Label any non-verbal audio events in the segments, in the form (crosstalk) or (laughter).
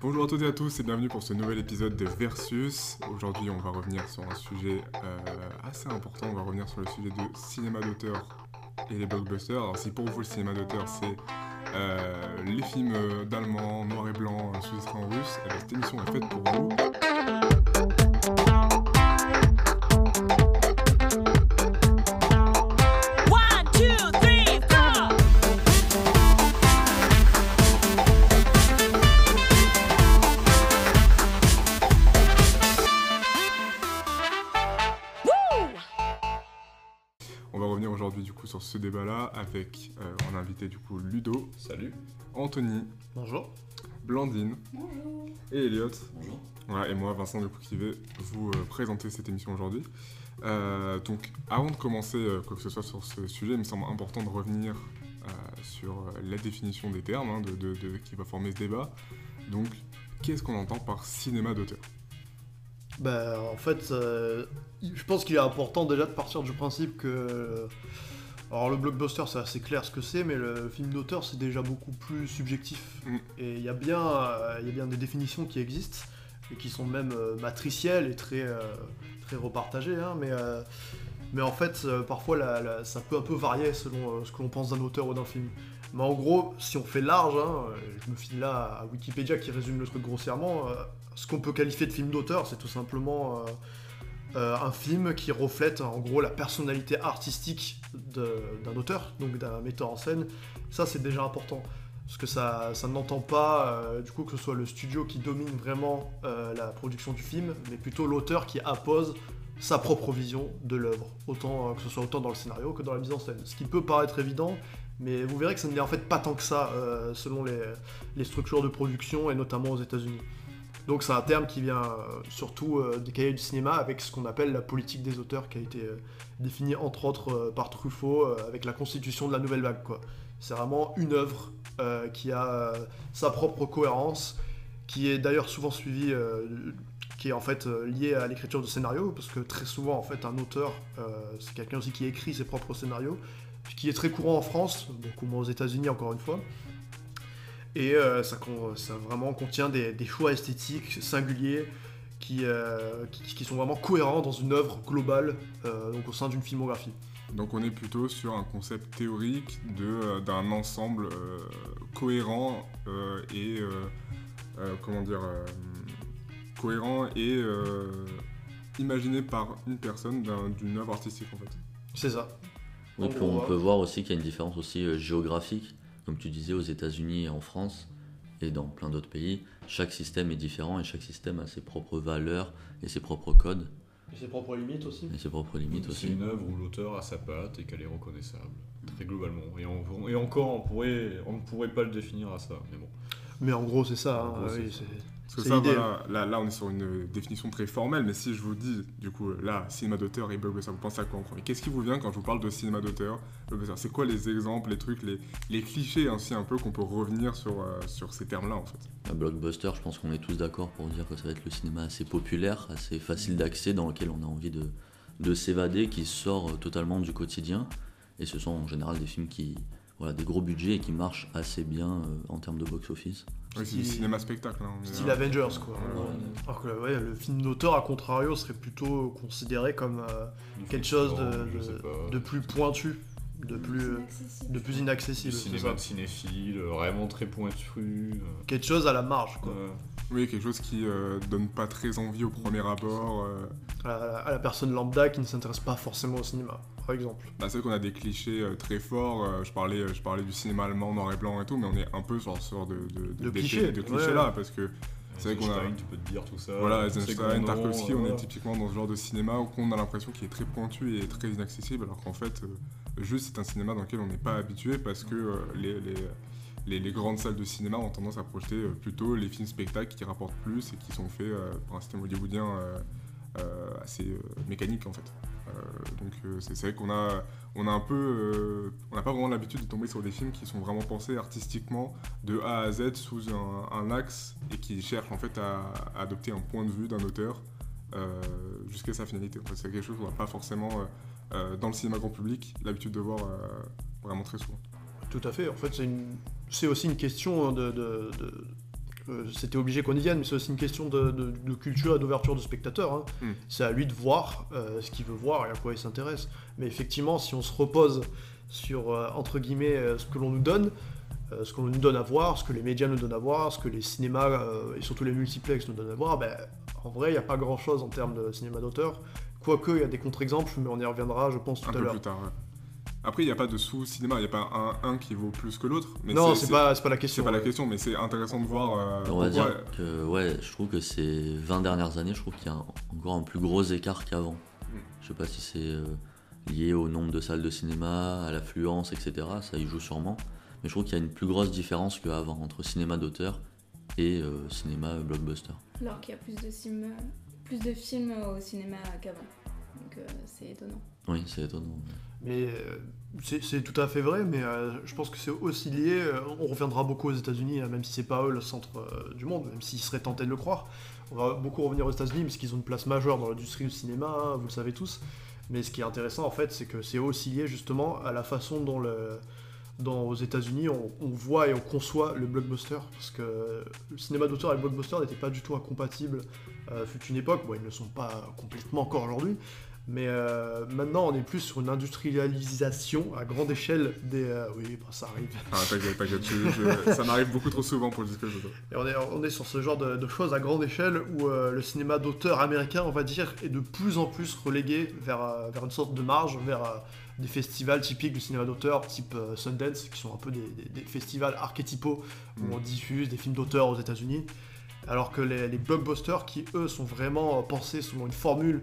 Bonjour à toutes et à tous et bienvenue pour ce nouvel épisode de Versus. Aujourd'hui, on va revenir sur un sujet euh, assez important. On va revenir sur le sujet de cinéma d'auteur et les blockbusters. Alors, si pour vous le cinéma d'auteur c'est euh, les films euh, d'allemand, noir et blanc, sous-titrés en russe, eh bien, cette émission est faite pour vous. Débat-là avec euh, en invité du coup Ludo, Salut. Anthony, Bonjour. Blandine et Elliot. Bonjour. Voilà, et moi, Vincent de qui vais vous euh, présenter cette émission aujourd'hui. Euh, donc, avant de commencer euh, quoi que ce soit sur ce sujet, il me semble important de revenir euh, sur la définition des termes hein, de, de- de- qui va former ce débat. Donc, qu'est-ce qu'on entend par cinéma d'auteur? Bah, en fait, euh, je pense qu'il est important déjà de partir du principe que. Alors, le blockbuster, c'est assez clair ce que c'est, mais le film d'auteur, c'est déjà beaucoup plus subjectif. Mm. Et il y, a bien, euh, il y a bien des définitions qui existent, et qui sont même euh, matricielles et très, euh, très repartagées, hein, mais. euh, mais en fait, parfois, la- la- ça peut un peu varier selon ce que l'on pense d'un auteur ou d'un film. Mais en gros, si on fait large, hein, je me file là à Wikipédia qui résume le truc grossièrement, ce qu'on peut qualifier de film d'auteur, c'est tout simplement euh, un film qui reflète en gros la personnalité artistique d'un auteur, donc d'un metteur en scène. Ça, c'est déjà important. Parce que ça, ça n'entend pas, euh, du coup, que ce soit le studio qui domine vraiment euh, la production du film, mais plutôt l'auteur qui appose sa propre vision de l'œuvre, autant que ce soit autant dans le scénario que dans la mise en scène. Ce qui peut paraître évident, mais vous verrez que ça ne l'est en fait pas tant que ça, selon les, les structures de production, et notamment aux États-Unis. Donc c'est un terme qui vient euh, surtout euh, des cahiers du cinéma avec ce qu'on appelle la politique des auteurs, qui a été euh, définie entre autres par Truffaut avec la constitution de la nouvelle vague. C'est vraiment une œuvre qui a sa propre cohérence, qui est d'ailleurs souvent suivie, qui est en fait liée à l'écriture de scénario, parce que très souvent en fait un auteur, c'est quelqu'un aussi qui écrit ses propres scénarios, qui est très courant en France, beaucoup moins aux États-Unis encore une fois. Et euh, ça, vraiment contient des, des choix esthétiques singuliers qui, euh, qui, qui sont vraiment cohérents dans une œuvre globale, euh, donc au sein d'une filmographie. Donc, on est plutôt sur un concept théorique de, euh, d'un ensemble euh, cohérent euh, et. euh, euh, comment dire euh, Cohérent et. euh, imaginé par une personne d'un- d'une œuvre artistique en fait. C'est ça. Oui, gros, on ouais. peut voir aussi qu'il y a une différence aussi géographique, comme tu disais aux États-Unis et en France et dans plein d'autres pays. Chaque système est différent et chaque système a ses propres valeurs et ses propres codes Et ses propres limites aussi. et ses propres limites C'est aussi. une œuvre où l'auteur a sa patte et qu'elle est reconnaissable, très globalement. Et, on- et encore, on, pourrait, on ne pourrait pas le définir à ça, mais bon. Mais en gros, c'est ça. En hein, gros, c'est oui, ça. c'est- Parce que ça, voilà, là, là, on est sur une définition très formelle, mais si je vous dis, du coup, là, cinéma d'auteur et blockbuster, vous pensez à quoi en premier? Qu'est-ce qui vous vient quand je vous parle de cinéma d'auteur, blockbuster? C'est quoi les exemples, les trucs, les, les clichés ainsi un peu qu'on peut revenir sur, euh, sur ces termes-là en fait? Un blockbuster, je pense qu'on est tous d'accord pour dire que ça va être le cinéma assez populaire, assez facile d'accès, dans lequel on a envie de, de s'évader, qui sort totalement du quotidien. Et ce sont en général des films qui, voilà, des gros budgets et qui marchent assez bien euh, en termes de box-office. C'est du Style- cinéma-spectacle. Hein, Style là. Avengers, quoi. Voilà. Alors que ouais, le film d'auteur, à contrario, serait plutôt considéré comme euh, quelque chose de, plus pointu, de plus, euh, de plus Du inaccessible. c'est cinéma de cinéphile, euh, vraiment très pointu. euh, Quelque chose à la marge, quoi. euh, Oui, quelque chose qui euh, donne pas très envie au premier abord. euh. À, la, à la personne lambda qui ne s'intéresse pas forcément au cinéma, par exemple. Bah, c'est vrai qu'on a des clichés euh, très forts. euh, je, parlais, euh, je parlais du cinéma allemand noir et blanc et tout, mais on est un peu sur ce genre de, de, De d'effet- clichés, de ouais. clichés-là, parce que C'est vrai qu'on a- Eisenstein, tu peux te dire tout ça. Voilà, Eisenstein, Tarkovsky, on est typiquement dans ce genre de cinéma où on a l'impression qu'il est très pointu et très inaccessible, alors qu'en fait, juste c'est un cinéma dans lequel on n'est pas habitué parce que les, les, les- les grandes salles de cinéma ont tendance à projeter euh, plutôt les films spectacles qui rapportent plus et qui sont faits euh, par un système hollywoodien euh, assez mécanique en fait. Euh, donc euh, c'est vrai qu'on a, on a un peu, euh, on n'a pas vraiment l'habitude de tomber sur des films qui sont vraiment pensés artistiquement de A à Z sous un, axe et qui cherchent en fait à, adopter un point de vue d'un auteur jusqu'à sa finalité. En fait, c'est quelque chose qu'on n'a pas forcément dans le cinéma grand public l'habitude de voir vraiment très souvent. Tout à fait. En fait, c'est une... aussi une question de, de- c'était obligé qu'on y vienne, mais c'est aussi une question de, de- de culture et d'ouverture de spectateurs. hein. Mm. C'est à lui de voir euh, ce qu'il veut voir et à quoi il s'intéresse. Mais effectivement, si on se repose sur, euh, entre guillemets, euh, ce que l'on nous donne, euh, ce qu'on nous donne à voir, ce que les médias nous donnent à voir, ce que les cinémas euh, et surtout les multiplex nous donnent à voir, ben, en vrai, il n'y a pas grand-chose en termes de cinéma d'auteur. Quoique, il y a des contre-exemples, mais on y reviendra, je pense, tout Un à l'heure. Après, il n'y a pas de sous-cinéma, il n'y a pas un, un qui vaut plus que l'autre. mais Non, c'est pas, c'est pas la C'est question. pas la question, mais c'est intéressant de voir. euh, On va pourquoi- dire que ouais, je trouve que ces 20 dernières années, je trouve qu'il y a un- encore un plus gros écart qu'avant. Mm. Je sais pas si c'est euh, lié au nombre de salles de cinéma, à l'affluence, etc. Ça y joue sûrement. Mais je trouve qu'il y a une plus grosse différence qu'avant entre cinéma d'auteur et euh, cinéma blockbuster. Alors qu'il y a plus de, films, plus de films au cinéma qu'avant. Donc euh, c'est étonnant. Oui, c'est étonnant. Mais euh, c'est tout à fait vrai, mais euh, je pense que c'est aussi lié. euh, on reviendra beaucoup aux États-Unis, hein, même si c'est pas eux le centre du monde, même s'ils seraient tentés de le croire. On va beaucoup revenir aux États-Unis parce qu'ils ont une place majeure dans l'industrie du cinéma, vous le savez tous. Mais ce qui est intéressant en fait, c'est que c'est aussi lié justement à la façon dont aux États-Unis, on, voit et on conçoit le blockbuster. Parce que le cinéma d'auteur et le blockbuster n'étaient pas du tout incompatibles. Fut une époque, bon, ils ne le sont pas complètement encore aujourd'hui. Mais euh, maintenant, on est plus sur une industrialisation à grande échelle des. euh, oui, bah, ça arrive. Ah, t'inquiète, t'inquiète, ça m'arrive beaucoup trop souvent pour le dire que je veux. Et on est, on est sur ce genre de, de choses à grande échelle où euh, le cinéma d'auteur américain, on va dire, est de plus en plus relégué vers, vers une sorte de marge, vers des festivals typiques du cinéma d'auteur, type Sundance, qui sont un peu des, des- des festivals archétypaux où Mm. on diffuse des films d'auteur aux États-Unis. Alors que les, les blockbusters, qui eux sont vraiment pensés selon une formule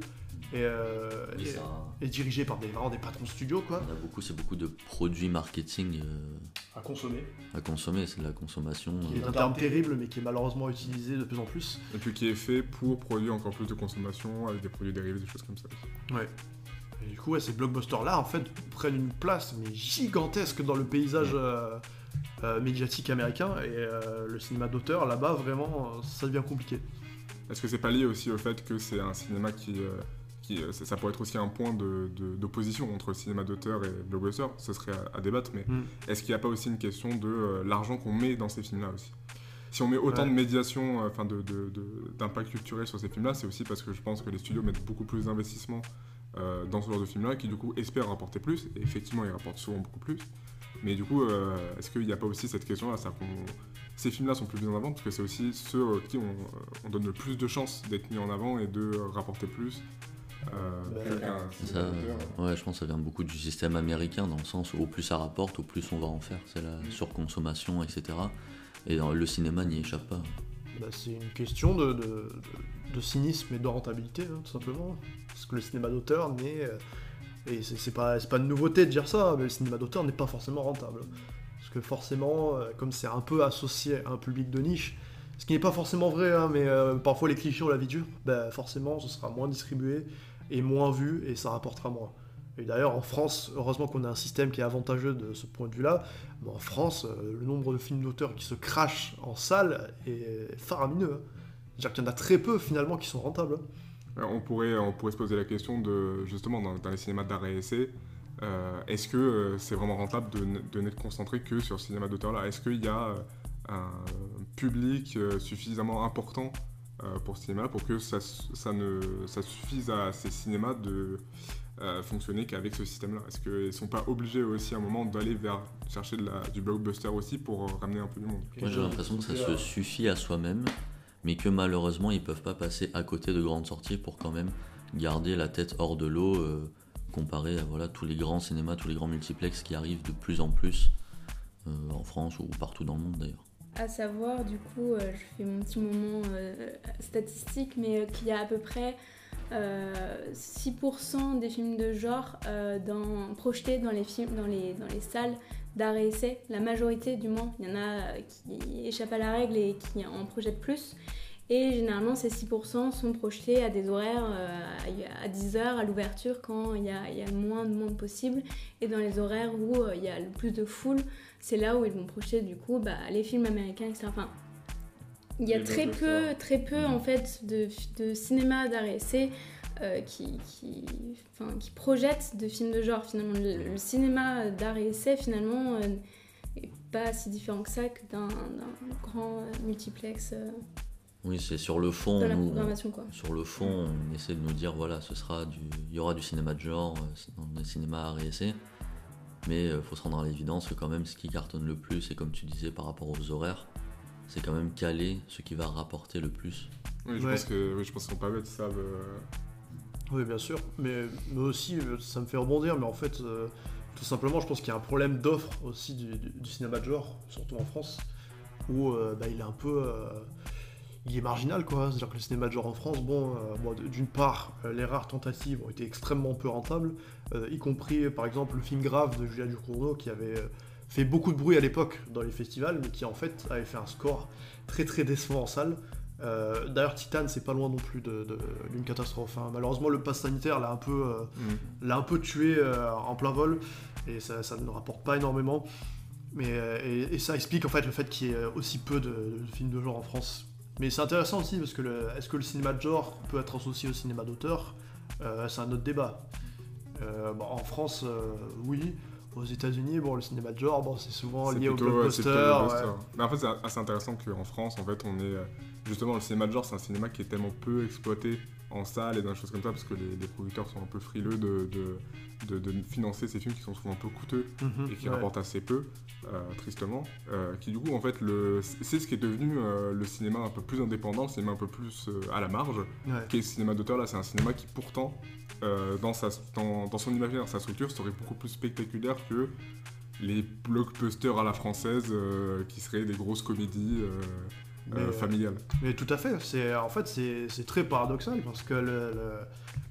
et, euh, et- ça, et dirigés par des, vraiment des patrons studio, quoi, on a beaucoup, c'est beaucoup de produits marketing euh, à consommer. à consommer, c'est de la consommation. Qui est euh, un terme terrible, mais qui est malheureusement utilisé de plus en plus. Et puis qui est fait pour produire encore plus de consommation avec des produits dérivés, des choses comme ça. Ouais. Et du coup, ouais, ces blockbusters-là, en fait, prennent une place mais gigantesque dans le paysage euh, euh, médiatique américain. Et euh, le cinéma d'auteur, là-bas, vraiment, euh, ça devient compliqué. Est-ce que c'est pas lié aussi au fait que c'est un cinéma qui. Euh, qui euh, ça, pourrait être aussi un point de- de- d'opposition entre cinéma d'auteur et blockbuster, ce serait à, à débattre, mais Mm. est-ce qu'il n'y a pas aussi une question de euh, l'argent qu'on met dans ces films-là aussi? Si on met autant Ouais. de médiation, euh, enfin d'impact culturel sur ces films-là, c'est aussi parce que je pense que les studios mettent beaucoup plus d'investissement dans ce genre de films-là, qui du coup espèrent rapporter plus, et effectivement ils rapportent souvent beaucoup plus. Mais du coup, est-ce qu'il n'y a pas aussi cette question-là Ces films-là sont plus mis en avant parce que c'est aussi ceux qui on, on donne le plus de chances d'être mis en avant et de rapporter plus. Euh, Ouais. Ça, je pense que ça vient beaucoup du système américain, dans le sens où au plus ça rapporte, au plus on va en faire. C'est la surconsommation, etc. Et dans le cinéma n'y échappe pas. Bah, c'est une question de, de- de- de cynisme et de rentabilité, hein, tout simplement. Parce que le cinéma d'auteur n'est. euh, et c'est c'est pas, c'est pas une nouveauté de dire ça, mais le cinéma d'auteur n'est pas forcément rentable. Parce que forcément, euh, comme c'est un peu associé à un public de niche, ce qui n'est pas forcément vrai, hein, mais euh, parfois les clichés ont la vie dure, bah, forcément ce sera moins distribué et moins vu et ça rapportera moins. Et d'ailleurs en France, heureusement qu'on a un système qui est avantageux de ce point de vue-là, mais en France, euh, le nombre de films d'auteurs qui se crachent en salle est faramineux. hein. C'est-à-dire qu'il y en a très peu finalement qui sont rentables. hein. Euh, On pourrait, on pourrait se poser la question de, justement, dans, les cinémas d'arrêt et essai, euh, est-ce que c'est vraiment rentable de, de n'être concentré que sur ce cinéma d'auteur-là? Est-ce qu'il y a un public suffisamment important pour ce cinéma pour que ça, ça, ne, ça suffise à ces cinémas de euh, fonctionner qu'avec ce système-là Est-ce qu'ils ne sont pas obligés aussi à un moment d'aller vers chercher de la- du blockbuster aussi pour euh, ramener un peu du monde? Moi j'ai l'impression que ça se suffit à soi-même, mais que malheureusement ils peuvent pas passer à côté de grandes sorties pour quand même garder la tête hors de l'eau, euh, comparé à voilà, tous les grands cinémas, tous les grands multiplex qui arrivent de plus en plus euh, en France ou partout dans le monde d'ailleurs. À savoir, du coup, euh, je fais mon petit moment euh, statistique, mais euh, qu'il y a à peu près euh, 6% des films de genre dans- projetés dans les, films, dans les, dans les salles d'arrêt essai. La majorité, du moins, il y en a qui échappent à la règle et qui en projettent plus. Et généralement, ces 6% sont projetés à des horaires euh, à 10h à l'ouverture quand il y, a, il y a le moins de monde possible. Et dans les horaires où euh, il y a le plus de foule, c'est là où ils vont projeter du coup bah, les films américains, etc. Enfin, il y a très peu, très peu en fait de, de cinéma essai euh, qui, qui, enfin, qui projette de films de genre finalement. Le, le cinéma d'arrêt essai finalement euh, est pas si différent que ça que d'un grand euh, multiplex euh, Oui, c'est sur le fond. dans la nous, programmation. Quoi. Sur le fond, on essaie de nous dire voilà, ce sera du, il y aura du cinéma de genre, euh, dans des cinémas art et essai. Mais il faut se rendre à l'évidence que quand même ce qui cartonne le plus, et comme tu disais par rapport aux horaires, c'est quand même caler ce qui va rapporter le plus. Oui, je Ouais. pense que oui, je pense qu'ils sont pas bêtes, savent. euh, Oui, bien sûr. Mais, mais aussi, euh, ça me fait rebondir, mais en fait, euh, tout simplement, je pense qu'il y a un problème d'offre aussi du, du- du cinéma de genre, surtout en France, où euh, bah, il est un peu. Il est marginal, quoi. C'est-à-dire que le cinéma de genre en France, bon, euh, bon, d'une part, euh, les rares tentatives ont été extrêmement peu rentables, euh, y compris, par exemple, le film Grave de Julia Ducournau, qui avait fait beaucoup de bruit à l'époque dans les festivals, mais qui en fait avait fait un score très très décevant en salle. D'ailleurs, Titan, c'est pas loin non plus de- de- d'une catastrophe. hein. Malheureusement, le pass sanitaire l'a un peu, mm. l'a un peu tué en plein vol et ça, ça ne rapporte pas énormément. Mais, et, et ça explique en fait le fait qu'il y ait aussi peu de, de films de genre en France. Mais c'est intéressant aussi parce que le- est-ce que le cinéma de genre peut être associé au cinéma d'auteur? Euh, C'est un autre débat. Euh, bon, en France, euh, oui. Aux États-Unis, bon, le cinéma de genre, bon, c'est souvent C'est lié au plutôt, blockbuster. ouais. Mais en fait, c'est assez intéressant qu'en France, en fait, on est. Justement, le cinéma de genre, c'est un cinéma qui est tellement peu exploité en salle et dans des choses comme ça, parce que les, les producteurs sont un peu frileux de, de, de- de financer ces films qui sont souvent un peu coûteux Mhm, et qui ouais. rapportent assez peu, euh, tristement. euh, qui, du coup, en fait, c'est ce qui est devenu euh, le cinéma un peu plus indépendant, le cinéma un peu plus à la marge, Ouais. qui est le cinéma d'auteur. Là, c'est un cinéma qui, pourtant, dans, sa, dans, dans son imaginaire, sa structure, serait beaucoup plus spectaculaire que les blockbusters à la française qui seraient des grosses comédies Mais, euh. Mais tout à fait, c'est en fait c'est très paradoxal parce que le, le-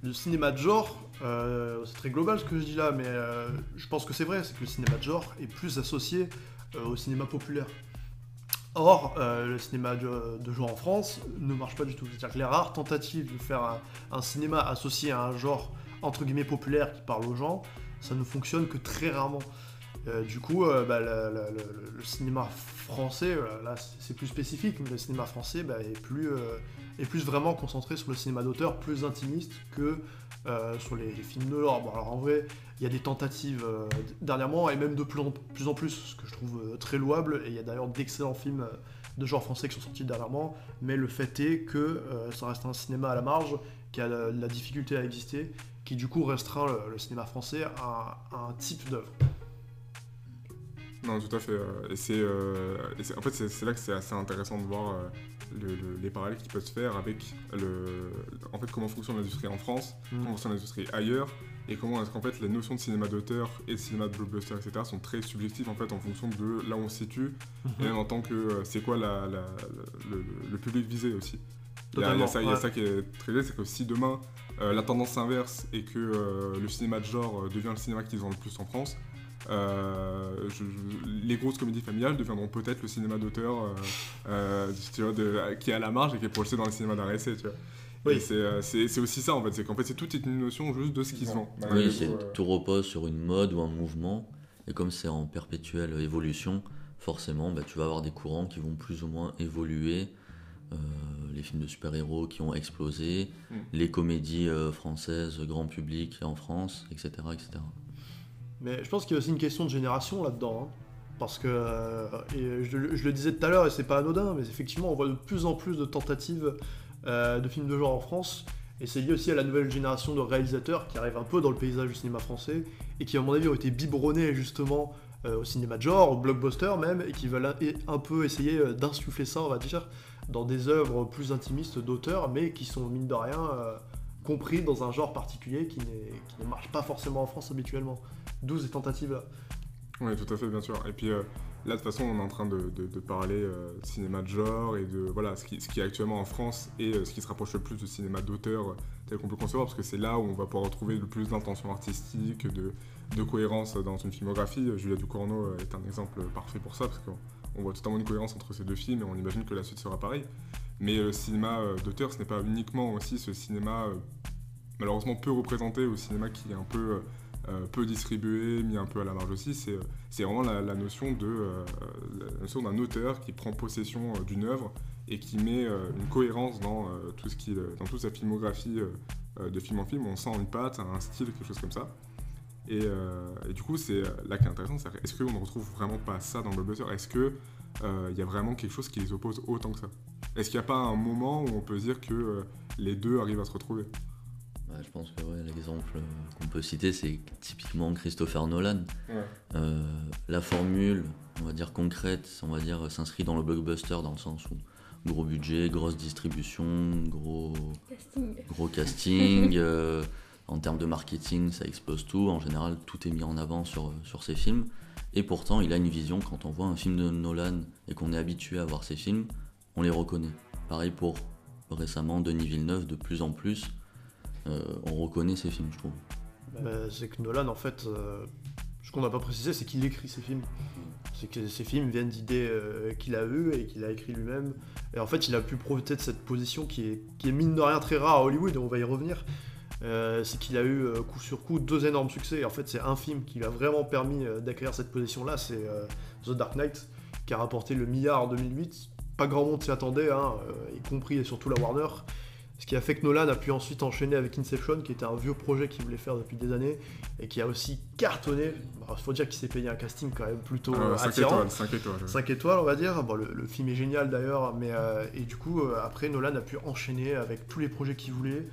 le cinéma de genre, euh, c'est très global ce que je dis là, mais euh, je pense que c'est vrai, c'est que le cinéma de genre est plus associé au cinéma populaire. Or, le cinéma de, de genre en France ne marche pas du tout. C'est-à-dire que les rares tentatives de faire un, un cinéma associé à un genre entre guillemets populaire qui parle aux gens, ça ne fonctionne que très rarement. Euh, du coup, euh, bah, le, cinéma français, là c'est plus spécifique, mais le cinéma français bah, est, plus, euh, est plus vraiment concentré sur le cinéma d'auteur, plus intimiste que sur les, films de genre. Bon, alors en vrai, il y a des tentatives dernièrement, et même de plus en plus, en plus ce que je trouve très louable, et il y a d'ailleurs d'excellents films de genre français qui sont sortis dernièrement, mais le fait est que ça reste un cinéma à la marge, qui a la, la difficulté à exister, qui du coup restreint le, cinéma français à un type d'œuvre. Non, tout à fait. euh, et c'est, euh, et c'est- en fait, c'est là que c'est assez intéressant de voir euh, le- le- les parallèles qui peuvent se faire avec le, en fait, comment fonctionne l'industrie en France, Mm. comment fonctionne l'industrie ailleurs, et comment est-ce qu'en fait les notions de cinéma d'auteur et de cinéma de blockbuster, etc., sont très subjectives en fait en fonction de là où on se situe, et même en tant que c'est quoi la, la- le, le public visé aussi. Il y, a, il y a Totalement, ça, il y a ouais. ça qui est très bien, c'est que si demain euh, la tendance s'inverse et que euh, le cinéma de genre devient le cinéma qui se vend le plus en France, euh, je- je- les grosses comédies familiales deviendront peut-être le cinéma d'auteur euh, euh, tu vois, de- qui est à la marge et qui est projeté dans le cinéma d'art essai, tu vois. Oui. C'est, euh, c'est aussi ça en fait, c'est qu'en fait c'est toute une notion juste de ce qui se vend. Oui, coup, euh, tout repose sur une mode ou un mouvement. Et comme c'est en perpétuelle évolution, forcément, bah, tu vas avoir des courants qui vont plus ou moins évoluer. Euh, les films de super-héros qui ont explosé, Mm. les comédies euh, françaises, grand public en France, etc. etc. Mais je pense qu'il y a aussi une question de génération là-dedans. hein. Parce que, euh, et je, le- disais tout à l'heure, et c'est pas anodin, mais effectivement, on voit de plus en plus de tentatives euh, de films de genre en France. Et c'est lié aussi à la nouvelle génération de réalisateurs qui arrivent un peu dans le paysage du cinéma français et qui, à mon avis, ont été biberonnés justement euh, au cinéma de genre, au blockbuster même, et qui veulent un, un peu essayer d'insuffler ça, on va dire, dans des œuvres plus intimistes d'auteurs, mais qui sont, mine de rien, compris dans un genre particulier qui, qui ne marche pas forcément en France habituellement. D'où ces tentatives-là. Oui, tout à fait, bien sûr. Et puis euh, là, de toute façon, on est en train de, de- de parler euh, cinéma de genre et de voilà ce qui, ce qui est actuellement en France et euh, ce qui se rapproche le plus du cinéma d'auteur tel qu'on peut concevoir, parce que c'est là où on va pouvoir retrouver le plus d'intention artistique, de, de cohérence dans une filmographie. Julia Ducournau est un exemple parfait pour ça, parce qu'on on voit totalement une cohérence entre ces deux films et on imagine que la suite sera pareille. Mais euh, le cinéma euh, d'auteur, ce n'est pas uniquement aussi ce cinéma euh, malheureusement peu représenté au cinéma qui est un peu euh, euh, peu distribué, mis un peu à la marge aussi, c'est, vraiment la, notion, de, euh, notion d'un auteur qui prend possession euh, d'une œuvre et qui met euh, une cohérence dans, euh, tout ce qui, dans toute sa filmographie euh, euh, de film en film. On sent une patte, un style, quelque chose comme ça. Et, euh, du coup, c'est là qui est intéressant, est-ce qu'on ne retrouve vraiment pas ça dans le blockbuster? Est-ce qu'il il y a vraiment quelque chose qui les oppose autant que ça Est-ce qu'il n'y a pas un moment où on peut se dire que euh, les deux arrivent à se retrouver? Ouais, je pense que ouais, l'exemple euh, qu'on peut citer, c'est typiquement Christopher Nolan. Ouais. Euh, la formule, on va dire concrète, on va dire s'inscrit dans le blockbuster dans le sens où gros budget, grosse distribution, gros, Casting. gros casting. (laughs) euh, en termes de marketing, ça explose tout. En général, tout est mis en avant sur, sur ces films. Et pourtant, il a une vision. Quand on voit un film de Nolan et qu'on est habitué à voir ses films, on les reconnaît. Pareil pour récemment Denis Villeneuve, de plus en plus, euh, on reconnaît ses films, je trouve. Bah, c'est que Nolan, en fait, euh, ce qu'on n'a pas précisé, c'est qu'il écrit ses films. C'est que ces films viennent d'idées euh, qu'il a eues et qu'il a écrit lui-même. Et en fait, il a pu profiter de cette position qui est, qui est mine de rien très rare à Hollywood, et on va y revenir. Euh, c'est qu'il a eu euh, coup sur coup deux énormes succès. Et en fait, c'est un film qui lui a vraiment permis euh, d'acquérir cette position-là, c'est The Dark Knight, qui a rapporté le milliard en 2008. Pas grand monde s'y attendait, hein, y compris et surtout la Warner. Ce qui a fait que Nolan a pu ensuite enchaîner avec Inception, qui était un vieux projet qu'il voulait faire depuis des années, et qui a aussi cartonné. Il faut dire qu'il s'est payé un casting quand même plutôt euh, 5 attirant. étoiles, 5 étoiles. ouais. 5 étoiles, on va dire. Bon, le, le film est génial d'ailleurs, mais euh, et du coup, euh, après, Nolan a pu enchaîner avec tous les projets qu'il voulait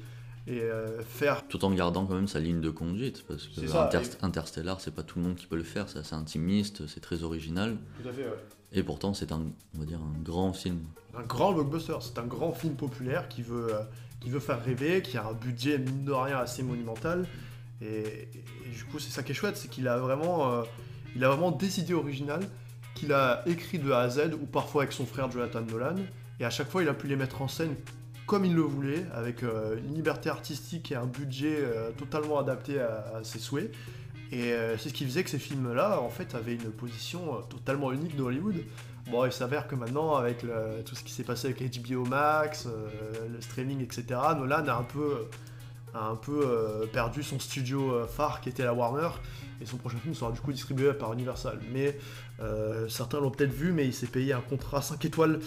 et euh, faire. Tout en gardant quand même sa ligne de conduite, parce que C'est ça, Inter- Interstellar, c'est pas tout le monde qui peut le faire, c'est assez intimiste, c'est très original. Tout à fait, Et pourtant, c'est un, on va dire, un grand film. Un grand blockbuster, c'est un grand film populaire qui veut, euh, qui veut faire rêver, qui a un budget mine de rien assez monumental. Et, et- et du coup, c'est ça qui est chouette, c'est qu'il a vraiment, euh, il a vraiment des idées originales qu'il a écrit de A à Z, ou parfois avec son frère Jonathan Nolan. Et à chaque fois, il a pu les mettre en scène comme il le voulait, avec euh, une liberté artistique et un budget euh, totalement adapté à, ses souhaits. Et euh, c'est ce qui faisait que ces films-là, en fait, avaient une position totalement unique de Hollywood. Bon, il s'avère que maintenant, avec tout ce qui s'est passé avec HBO Max, le streaming, etc., Nolan a un peu, a un peu euh, perdu son studio euh, phare qui était la Warner, et son prochain film sera du coup distribué par Universal. Mais euh, certains l'ont peut-être vu, mais il s'est payé un contrat 5 étoiles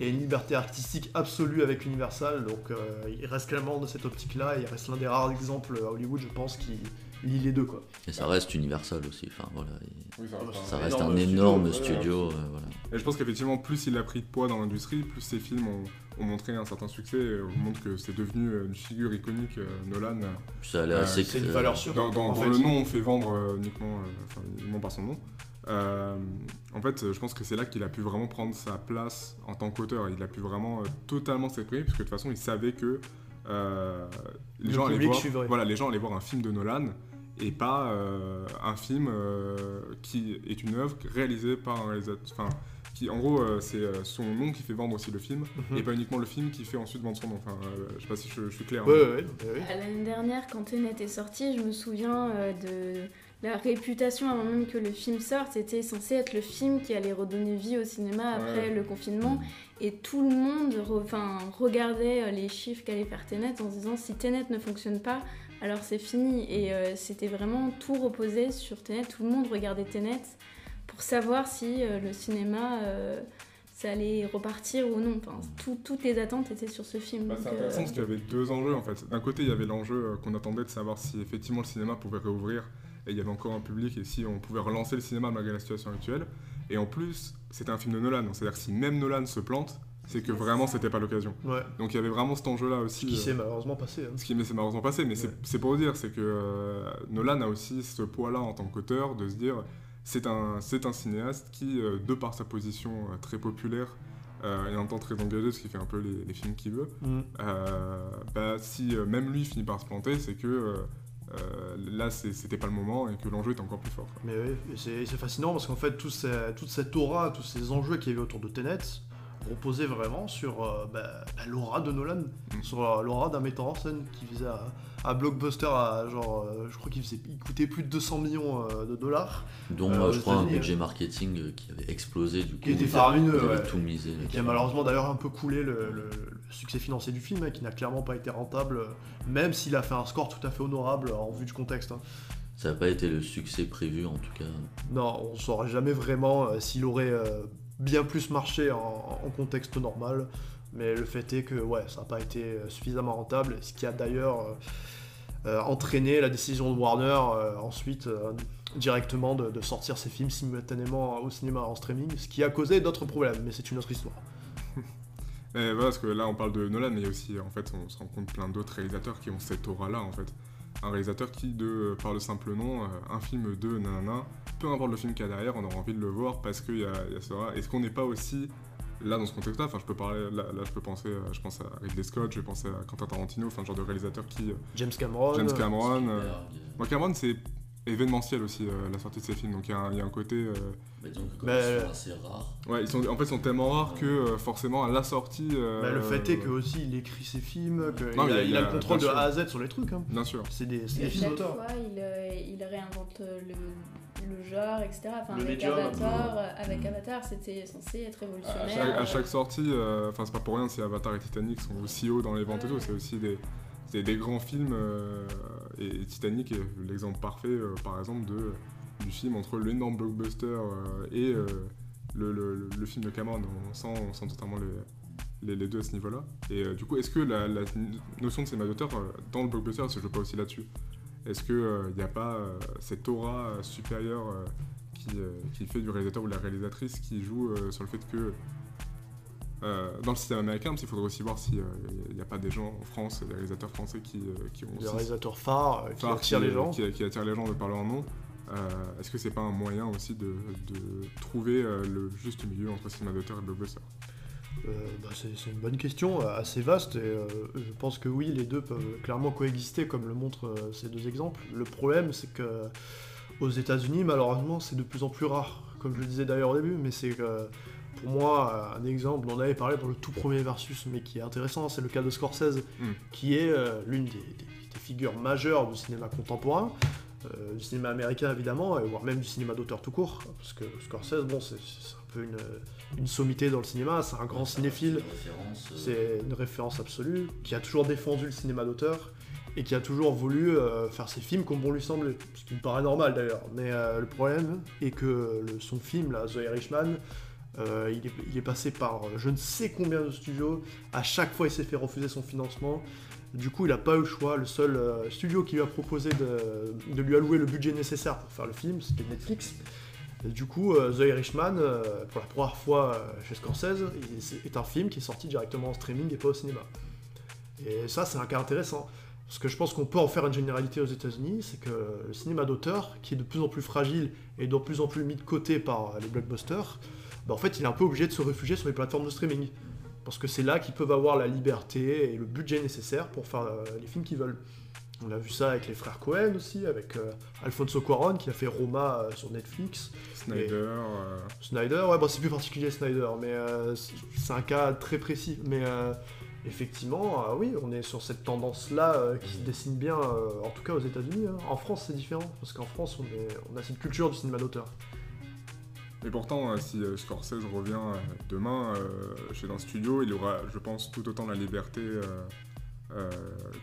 et une liberté artistique absolue avec Universal, donc euh, il reste clairement de cette optique-là, et il reste l'un des rares exemples à Hollywood, je pense, qui lie les deux. Quoi. Et ça reste Universal aussi, enfin voilà. et Oui, ça reste un- ça reste énorme un studio, énorme ouais, studio, euh, voilà. Et je pense qu'effectivement, plus il a pris de poids dans l'industrie, plus ses films ont, ont montré un certain succès, on montre que c'est devenu euh, une figure iconique, euh, Nolan. Ça allait Euh, assez C'est une valeur sûre. Dans, dans- en dans fait. le nom, on fait vendre euh, uniquement, euh, enfin, uniquement par son nom. Euh, en fait, je pense que c'est là qu'il a pu vraiment prendre sa place en tant qu'auteur. Il a pu vraiment euh, totalement s'exprimer, parce que de toute façon, il savait que euh, les, Le gens allaient voir, voilà, les gens allaient voir un film de Nolan et pas euh, un film euh, qui est une œuvre réalisée par un réalisateur. Qui, en gros, euh, c'est euh, son nom qui fait vendre aussi le film, Mhm. et pas uniquement le film qui fait ensuite vendre son nom. Enfin, euh, je sais pas si je, je suis clair. Ouais, hein. ouais, ouais, ouais. À L'année dernière, quand Tenet est sorti, je me souviens euh, de la réputation avant même que le film sorte. C'était censé être le film qui allait redonner vie au cinéma après Ouais. le confinement. Et tout le monde re- regardait les chiffres qu'allait faire Tenet en se disant si Tenet ne fonctionne pas, alors c'est fini. Et euh, c'était vraiment tout reposé sur Tenet. Tout le monde regardait Tenet pour savoir si euh, le cinéma. euh, ça allait repartir ou non. Enfin, tout- toutes les attentes étaient sur ce film. Bah, c'est euh, intéressant parce qu'il y avait deux enjeux en fait. D'un côté, il y avait l'enjeu euh, qu'on attendait de savoir si effectivement le cinéma pouvait réouvrir et il y avait encore un public et si on pouvait relancer le cinéma malgré la situation actuelle. Et en plus, c'était un film de Nolan, donc c'est-à-dire que si même Nolan se plante, c'est que vraiment c'était pas l'occasion. Ouais. Donc il y avait vraiment cet enjeu-là Ce aussi. qui euh, s'est malheureusement passé. hein. ce qui m'est c'est malheureusement passé, mais c'est- Ouais. c'est pour vous dire, c'est que euh, Nolan a aussi ce poids-là en tant qu'auteur de se dire c'est un, c'est un cinéaste qui, euh, de par sa position euh, très populaire euh, et en même temps très engagé, ce qui fait un peu les, les films qu'il veut, Mm. euh, bah, si euh, même lui finit par se planter, c'est que là c'était pas le moment et que l'enjeu est encore plus fort. quoi. Mais oui, c'est c'est fascinant parce qu'en fait, tout ces- toute cette aura, tous ces enjeux qu'il y avait autour de Tenet reposaient vraiment sur euh, bah, bah, l'aura de Nolan, Mm. sur euh, l'aura d'un metteur en scène qui faisait un, blockbuster à genre, euh, je crois qu'il faisait, il coûtait plus de 200 millions euh, de dollars, dont je crois un budget marketing euh, qui avait explosé du coup. qui était faramineux, ouais. tout misé. et qui a malheureusement d'ailleurs un peu coulé le, le- le succès financier du film, hein, qui n'a clairement pas été rentable, même s'il a fait un score tout à fait honorable en vue du contexte. hein. Ça n'a pas été le succès prévu en tout cas. Non, on saurait jamais vraiment euh, s'il aurait euh, bien plus marché en, contexte normal. Mais le fait est que ouais, ça n'a pas été euh, suffisamment rentable, ce qui a d'ailleurs euh, euh, entraîné la décision de Warner ensuite directement de, sortir ces films simultanément au cinéma en streaming, ce qui a causé d'autres problèmes, mais c'est une autre histoire. (laughs) Et voilà, parce que là on parle de Nolan, mais aussi, en fait, on se rend compte plein d'autres réalisateurs qui ont cette aura-là, en fait. Un réalisateur qui, de, par le simple nom, euh, un film de nanana, peu importe le film qu'il y a derrière, on aura envie de le voir parce qu'il y a, il y a cela. Est-ce qu'on n'est pas aussi, là dans ce contexte-là, enfin je peux parler, là, là, je peux penser, à- je pense à Ridley Scott, je vais penser à Quentin Tarantino, enfin le genre de réalisateur qui, euh, James Cameron. James euh, Cameron. euh, moi Cameron c'est événementiel aussi euh, la sortie de ces films, donc il y, a un- il y a un côté, euh, bah, disons que comme Mais- ils sont assez rares, ouais, ils sont, en fait ils sont tellement rares que euh, forcément à la sortie. euh, bah, le fait est que aussi il écrit ses films, qu'il a, il y a- le contrôle de. A à Z sur les trucs. hein. Bien sûr. C'est des, c'est des films chaque d'auteur. fois, il, euh, il réinvente le, le genre, etc. Enfin, Le avec médium, Avatar, euh, avec Mm. Avatar, c'était censé être À révolutionnaire. chaque, à chaque sortie, euh, enfin c'est pas pour rien si Avatar et Titanic sont aussi hauts dans les ventes et tout, c'est aussi des, des grands films euh, et, Titanic est l'exemple parfait euh, par exemple de, du film entre l'énorme blockbuster euh, et euh, le, film de Cameron, on sent, totalement les, les, deux à ce niveau-là. Et du coup, est-ce que la, notion de cinéma d'auteur dans le blockbuster se joue pas aussi là-dessus? Est-ce qu'il n'y a pas cette aura supérieure qui, qui fait du réalisateur ou la réalisatrice qui joue sur le fait que euh, dans le système américain, parce qu'il faudrait aussi voir s'il n'y a pas des gens en France, des réalisateurs français qui, euh, qui ont Des réalisateurs phares euh, qui attirent les gens. Qui, qui attirent les gens de par leur nom. Euh, Est-ce que c'est pas un moyen aussi de, de trouver euh, le juste milieu entre cinéma d'auteur et blockbuster Euh, bah, c'est une bonne question, euh, assez vaste, et euh, je pense que oui, les deux peuvent clairement coexister, comme le montrent euh, ces deux exemples. Le problème, c'est que aux États-Unis, malheureusement, c'est de plus en plus rare, comme je le disais d'ailleurs au début, mais c'est que pour moi, un exemple, on en avait parlé dans le tout premier Versus, mais qui est intéressant, c'est le cas de Scorsese, Mm. qui est euh, l'une des, des- des figures majeures du cinéma contemporain. euh, du cinéma américain évidemment, et voire même du cinéma d'auteur tout court, parce que Scorsese, bon, c'est un peu une, une sommité dans le cinéma, c'est un grand cinéphile, c'est une référence, euh, c'est une référence absolue, qui a toujours défendu le cinéma d'auteur et qui a toujours voulu euh, faire ses films comme bon lui semblait, ce qui me paraît normal d'ailleurs. Mais euh, le problème est que le- son film, là, The Irishman, euh, il, est, passé par euh, je ne sais combien de studios, à chaque fois il s'est fait refuser son financement. Du coup, il n'a pas eu le choix. Le seul euh, studio qui lui a proposé de, lui allouer le budget nécessaire pour faire le film, c'était Netflix. Et du coup, The Irishman, pour la première fois chez Scorsese, est un film qui est sorti directement en streaming et pas au cinéma. Et ça, c'est un cas intéressant. Parce que je pense qu'on peut en faire une généralité aux États-Unis, c'est que le cinéma d'auteur, qui est de plus en plus fragile et de plus en plus mis de côté par les blockbusters, bah, en fait, il est un peu obligé de se réfugier sur les plateformes de streaming. Parce que c'est là qu'ils peuvent avoir la liberté et le budget nécessaire pour faire euh, les films qu'ils veulent. On a vu ça avec les frères Cohen aussi, avec euh, Alfonso Cuarón qui a fait Roma euh, sur Netflix. Snyder, euh, Snyder, ouais, bon, c'est plus particulier Snyder, mais euh, c'est un cas très précis. Mais effectivement, oui, on est sur cette tendance-là qui se dessine bien, en tout cas aux États-Unis. hein. En France, c'est différent, parce qu'en France, on, est- on a cette culture du cinéma d'auteur. Et pourtant, euh, si euh, Scorsese revient euh, demain chez un studio, il aura, je pense, tout autant la liberté euh,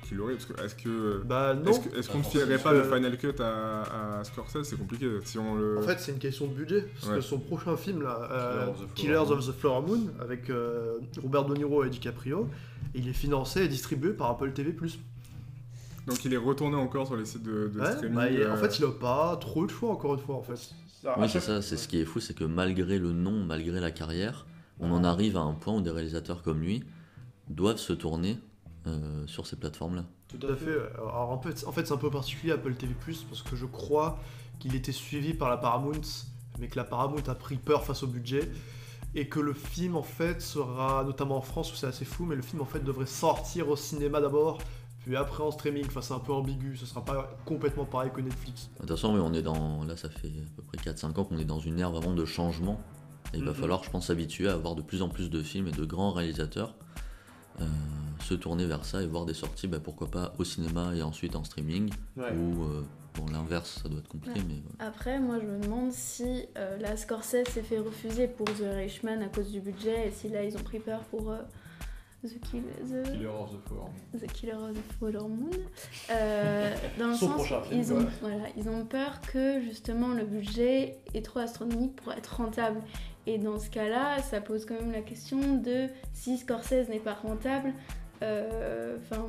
qu'il aurait. Parce que est-ce que Bah non, est-ce qu'on ne Pas fierait pas le Final Cut à, à Scorsese? C'est compliqué. Si on le... en fait, c'est une question de budget, parce Ouais. que son prochain film, là, euh, Killers of the Killers Flower of the Flower Moon, avec euh, Robert De Niro et DiCaprio, il est financé et distribué par Apple TV+. Donc il est retourné encore sur les sites de, de Ouais, streaming. bah, en fait, il a pas trop de choix, encore une fois, en fait. Oui, c'est ça, c'est ce qui est fou, c'est que malgré le nom, malgré la carrière, on en arrive à un point où des réalisateurs comme lui doivent se tourner euh, sur ces plateformes-là. Tout à fait. Alors, en fait, en fait c'est un peu particulier Apple TV+, parce que je crois qu'il était suivi par la Paramount, mais que la Paramount a pris peur face au budget, et que le film, en fait, sera, notamment en France, où c'est assez fou, mais le film, en fait, devrait sortir au cinéma d'abord, puis après en streaming. Enfin, c'est un peu ambigu, ce sera pas complètement pareil que Netflix. De toute façon, oui, on est dans. Là, ça fait à peu près 4-5 ans qu'on est dans une ère vraiment de changement. Et il va Mhm. falloir, je pense, s'habituer à avoir de plus en plus de films et de grands réalisateurs euh, se tourner vers ça et voir des sorties, bah, pourquoi pas au cinéma et ensuite en streaming. Ou, euh, bon, l'inverse, ça doit être compliqué, Ouais. mais. Après, moi, je me demande si euh, la Scorsese s'est fait refuser pour The Irishman à cause du budget et si là, ils ont pris peur pour euh, The, Kill- The- Killer of the Flower. The Killer of the Flower Moon. Euh, dans le sens, film, ils ont, voilà, ils ont peur que justement le budget est trop astronomique pour être rentable. Et dans ce cas-là, ça pose quand même la question de si Scorsese n'est pas rentable, euh, enfin,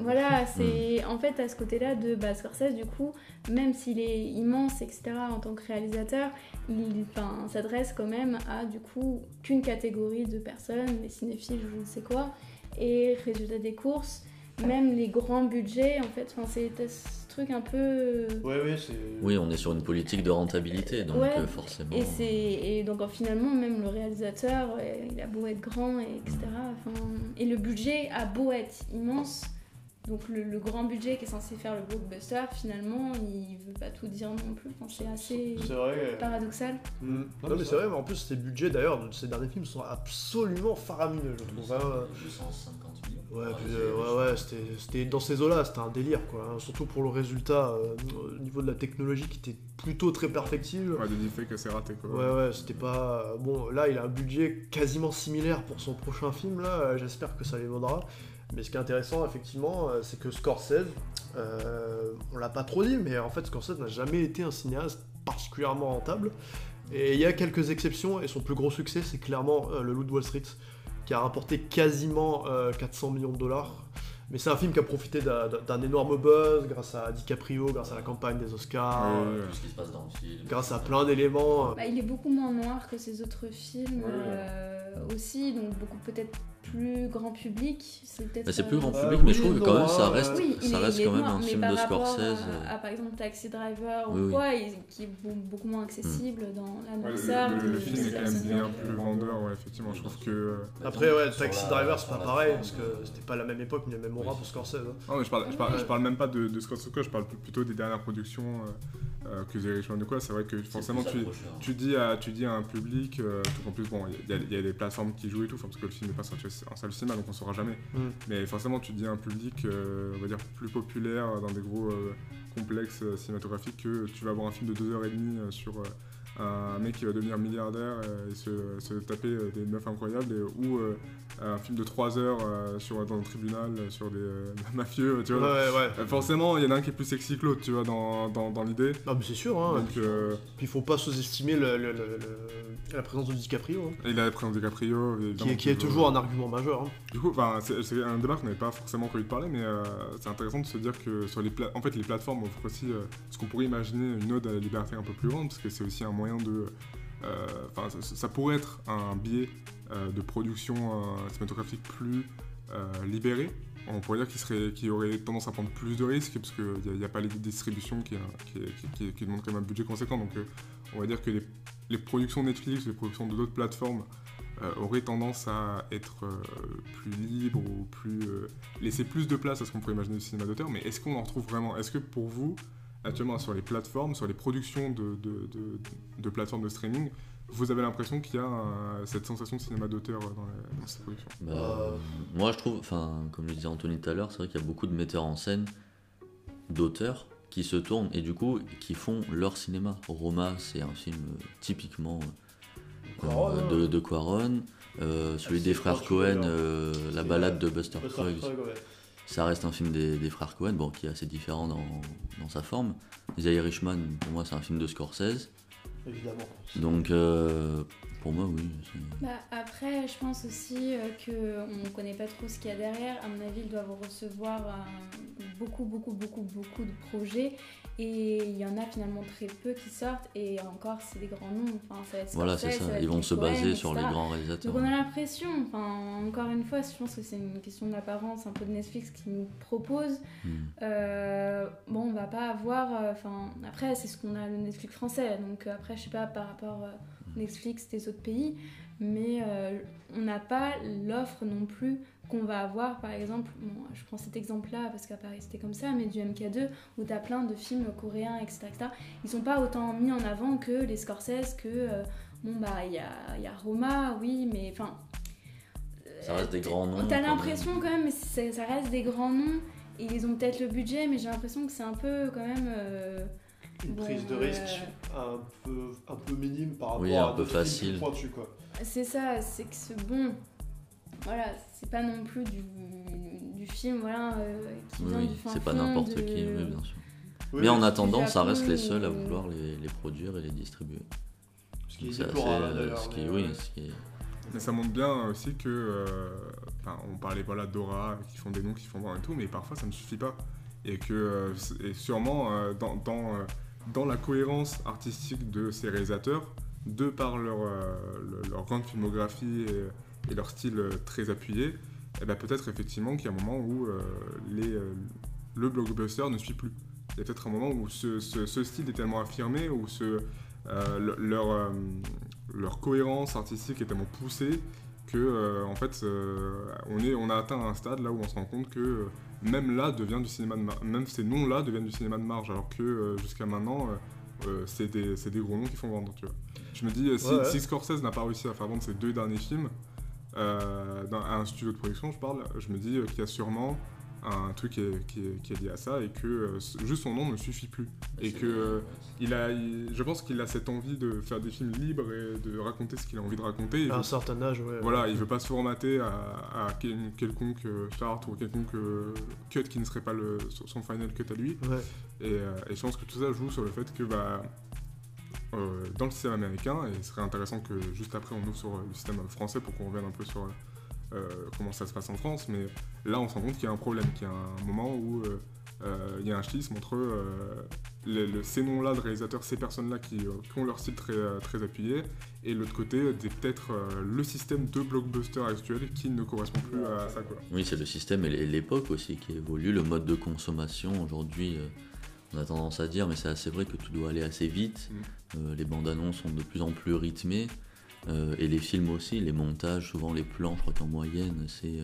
Voilà, c'est en fait à ce côté-là de bah, Scorsese, du coup, même s'il est immense, etc., en tant que réalisateur, il s'adresse quand même à du coup qu'une catégorie de personnes, les cinéphiles, je ne sais quoi, et résultat des courses, même les grands budgets, en fait, c'est ce truc un peu. Ouais, ouais, c'est. Oui, on est sur une politique de rentabilité, donc Ouais, euh, forcément. Et, c'est, et donc euh, finalement, même le réalisateur, euh, il a beau être grand, et etc. enfin, et le budget a beau être immense. Donc le, le grand budget qui est censé faire le blockbuster, finalement, il veut pas tout dire non plus. Enfin, c'est assez vrai. paradoxal. Mm. Non, mais c'est vrai, mais en plus, ces budgets d'ailleurs de ces derniers films sont absolument faramineux, je trouve. hein. 250 millions. Ouais, puis, euh, ouais, ouais, c'était- c'était dans ces eaux-là, c'était un délire, quoi. hein. Surtout pour le résultat euh, au niveau de la technologie qui était plutôt très perfectible. Ouais, des deepfakes assez ratés quoi. Ouais, ouais, c'était pas. Bon, là, il a un budget quasiment similaire pour son prochain film, là. J'espère que ça les vaudra. Mais ce qui est intéressant, effectivement, euh, c'est que Scorsese, euh, on l'a pas trop dit, mais en fait, Scorsese n'a jamais été un cinéaste particulièrement rentable. Et il y a quelques exceptions, et son plus gros succès, c'est clairement euh, Le Loup de Wall Street, qui a rapporté quasiment euh, 400 millions de dollars. Mais c'est un film qui a profité d'un énorme buzz grâce à DiCaprio, grâce à la campagne des Oscars, Ouais, euh, ouais, Tout ce qui se passe dans le film. grâce à plein d'éléments. Bah, il est beaucoup moins noir que ses autres films Ouais. euh, aussi, donc beaucoup peut-être plus grand public. C'est peut-être. Bah, c'est plus euh, grand Euh, public, mais je trouve que quand même ça hein, reste, Oui, ça est- reste quand même un film par de Scorsese. À, euh, à, par exemple Taxi Driver Oui, ou oui. quoi, qui est beau- beaucoup moins accessible dans la Ouais, le- noirceur. le, film est quand même bien plus vendeur, ouais, effectivement. Je trouve que. euh, Après, ouais, Taxi la- Driver, c'est pas pareil, parce que euh, c'était pas la même époque ni la même aura pour Scorsese. hein. Non, mais je parle, je parle, Ouais. je parle même pas de, Scorsese, je parle plutôt des dernières productions euh, euh, que The Irishman de quoi. C'est vrai que forcément, tu, tu dis à, tu dis à un public, euh, tout en plus, bon, il y, a- il y a des plateformes qui jouent et tout, parce que le film n'est pas sorti en salle cinéma, donc on saura jamais. Mm. Mais forcément, tu dis à un public, euh, on va dire, plus populaire, dans des gros euh, complexes euh, cinématographiques, que tu vas avoir un film de 2h30 euh, sur un mec qui va devenir milliardaire et se, se taper euh, des meufs incroyables, et- ou euh, un film de 3 heures euh, sur, dans un tribunal sur des (laughs) mafieux, tu vois. ouais, ouais. Forcément, il y en a un qui est plus sexy que l'autre, tu vois, dans, dans, dans l'idée. Non, mais c'est sûr, hein. Donc, Puis il faut pas sous-estimer le- le- le- le- la présence de DiCaprio, hein, il a la présence de DiCaprio. qui, qui est toujours- un argument majeur. hein. Du coup, c'est un débat qu'on n'avait pas forcément prévu de parler, mais euh, c'est intéressant de se dire que sur les, en fait, les plateformes offrent aussi euh, ce qu'on pourrait imaginer une ode à la liberté un peu plus grande, parce que c'est aussi un moyen de. euh, ça, pourrait être un biais euh, de production euh, cinématographique plus libéré. On pourrait dire qu'il qu'il aurait tendance à prendre plus de risques, parce qu'il n'y a, pas les distributions qui, demandent quand même un budget conséquent. Donc, on va dire que les, productions Netflix, les productions de d'autres plateformes aurait tendance à être plus libre ou plus laisser plus de place à ce qu'on pourrait imaginer du cinéma d'auteur. Mais est-ce qu'on en retrouve vraiment? Est-ce que pour vous, actuellement sur les plateformes, sur les productions de, de, de- de plateformes de streaming, vous avez l'impression qu'il y a euh, cette sensation de cinéma d'auteur dans, dans ces productions Bah, Euh, Moi, je trouve, enfin, comme le disait Anthony tout à l'heure, c'est vrai qu'il y a beaucoup de metteurs en scène, d'auteurs, qui se tournent et du coup qui font leur cinéma. Roma, c'est un film euh, typiquement euh, Quaron, hein. de, de Quaron. Euh, celui Ah, des frères Cohen, euh, La balade euh, de Buster Buster Scruggs. Ça reste un film des, des frères Cohen, bon, qui est assez différent dans, dans sa forme. The Irishman, pour moi, c'est un film de Scorsese. Évidemment. Donc, euh, pour moi, oui. c'est- Bah, après, je pense aussi euh, que on ne connaît pas trop ce qu'il y a derrière. À mon avis, ils doivent recevoir euh, beaucoup, beaucoup, beaucoup, beaucoup de projets. Et il y en a finalement très peu qui sortent. Et encore, c'est des grands noms. Enfin, ça Voilà, c'est ça. Ils vont se baser sur les grands réalisateurs. Donc on a l'impression, enfin encore une fois, je pense que c'est une question d'apparence un peu de Netflix qui nous propose. Hmm. Euh, bon, on va pas avoir, enfin après c'est ce qu'on a le Netflix français, donc après je sais pas par rapport euh, Netflix des autres pays, mais euh, on n'a pas l'offre non plus qu'on va avoir par exemple, bon, je prends cet exemple-là parce qu'à Paris c'était comme ça, mais du MK2 où tu as plein de films coréens, etc., etc. Ils sont pas autant mis en avant que les Scorsese, que euh, bon bah il y a, y a Roma, oui, mais enfin. Ça reste des grands noms. T'as l'impression quand même, mais ça reste des grands noms. Et ils ont peut-être le budget, mais j'ai l'impression que c'est un peu quand même. euh, Une Bon, prise de euh, risque un, peu, un peu minime par rapport Oui, à un peu facile. pointus, quoi. C'est ça, c'est que ce bon. Voilà, c'est pas non plus du, du film voilà, euh, qui Oui, vient oui, du fin c'est pas n'importe de- qui, oui, bien sûr. Oui, Mais en attendant, ça reste les seuls à euh, vouloir les, les produire et les distribuer. Ce qui est assez, euh, mais, oui, ouais. ce qui est- Mais ça montre bien aussi que, euh, on parlait voilà d'Aura, qui font des noms, qui font voir et tout, mais parfois ça ne suffit pas. Et que, euh, et sûrement euh, dans, dans, euh, dans la cohérence artistique de ces réalisateurs, de par leur, euh, grande filmographie et, leur style euh, très appuyé, eh ben, peut-être effectivement qu'il y a un moment où euh, les, euh, le blockbuster ne suit plus. Il y a peut-être un moment où ce, style est tellement affirmé, où euh, le- leur, cohérence artistique est tellement poussée que en fait on, a atteint un stade là où on se rend compte que même là devient du cinéma de mar- même ces noms là deviennent du cinéma de marge alors que euh, jusqu'à maintenant euh, euh, c'est des, gros noms qui font vendre tu vois. Je me dis si, Ouais, ouais. si Scorsese n'a pas réussi à faire vendre ses deux derniers films dans, à un studio de production je parle, je me dis qu'il y a sûrement un truc qui est, qui est- qui est lié à ça et que euh, juste son nom ne suffit plus et que euh, il a, il- je pense qu'il a cette envie de faire des films libres et de raconter ce qu'il a envie de raconter. Et À un certain âge, ouais. voilà, il veut pas se formater à, à quel- quelconque euh, chart ou quelconque euh, cut qui ne serait pas le, son final cut à lui. Ouais. Et, euh, et je pense que tout ça joue sur le fait que bah, euh, dans le système américain, et ce serait intéressant que juste après on ouvre sur euh, le système français pour qu'on revienne un peu sur euh, comment ça se passe en France, mais là on se rend compte qu'il y a un problème, qu'il y a un moment où euh, euh, il y a un schisme entre euh, les- le- ces noms-là de réalisateurs, ces personnes-là qui, euh, qui ont leur style très, euh, très appuyé, et l'autre côté, peut-être euh, le système de blockbuster actuel qui ne correspond plus à ça. Quoi. Oui, c'est le système et l'époque aussi qui évolue, le mode de consommation. Aujourd'hui, euh, on a tendance à dire, mais c'est assez vrai que tout doit aller assez vite. Euh, les bandes annonces sont de plus en plus rythmées. Euh, et les films aussi, les montages, souvent les plans, je crois qu'en moyenne, c'est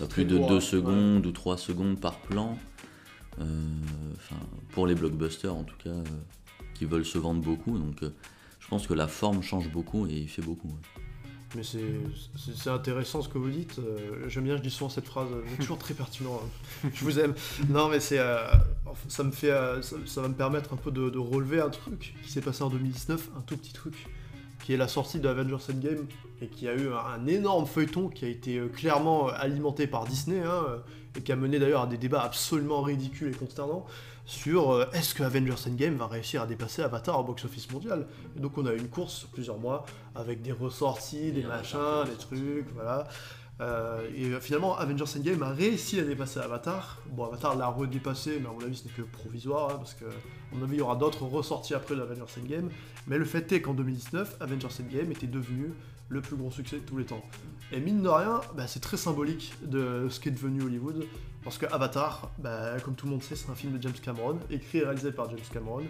euh, plus de court, 2 hein, secondes ou 3 secondes par plan. Euh, Enfin, pour les blockbusters en tout cas, euh, qui veulent se vendre beaucoup. Donc euh, je pense que la forme change beaucoup et il fait beaucoup. ouais. Mais c'est intéressant ce que vous dites. euh, J'aime bien, je dis souvent cette phrase. Êtes toujours très pertinent. hein. Je vous aime. Non, mais c'est. euh, ça me fait. euh, ça, ça va me permettre un peu de, de relever un truc qui s'est passé en 2019, un tout petit truc, qui est la sortie de Avengers Endgame et qui a eu un, énorme feuilleton qui a été euh, clairement euh, alimenté par Disney hein, euh, et qui a mené d'ailleurs à des débats absolument ridicules et consternants sur euh, est-ce que Avengers Endgame va réussir à dépasser Avatar au box-office mondial? Et donc on a eu une course sur plusieurs mois avec des ressorties, des machins, des trucs, voilà. Euh, et euh, finalement, Avengers Endgame a réussi à dépasser Avatar. Bon, Avatar l'a redépassé, mais à mon avis, ce n'est que provisoire, hein, parce que, à mon avis, il y aura d'autres ressorties après d'Avengers Endgame. Mais le fait est qu'en 2019, Avengers Endgame était devenu le plus gros succès de tous les temps. Et mine de rien, bah, c'est très symbolique de ce qu'est devenu Hollywood, parce que Avatar, bah, comme tout le monde sait, c'est un film de James Cameron, écrit et réalisé par James Cameron.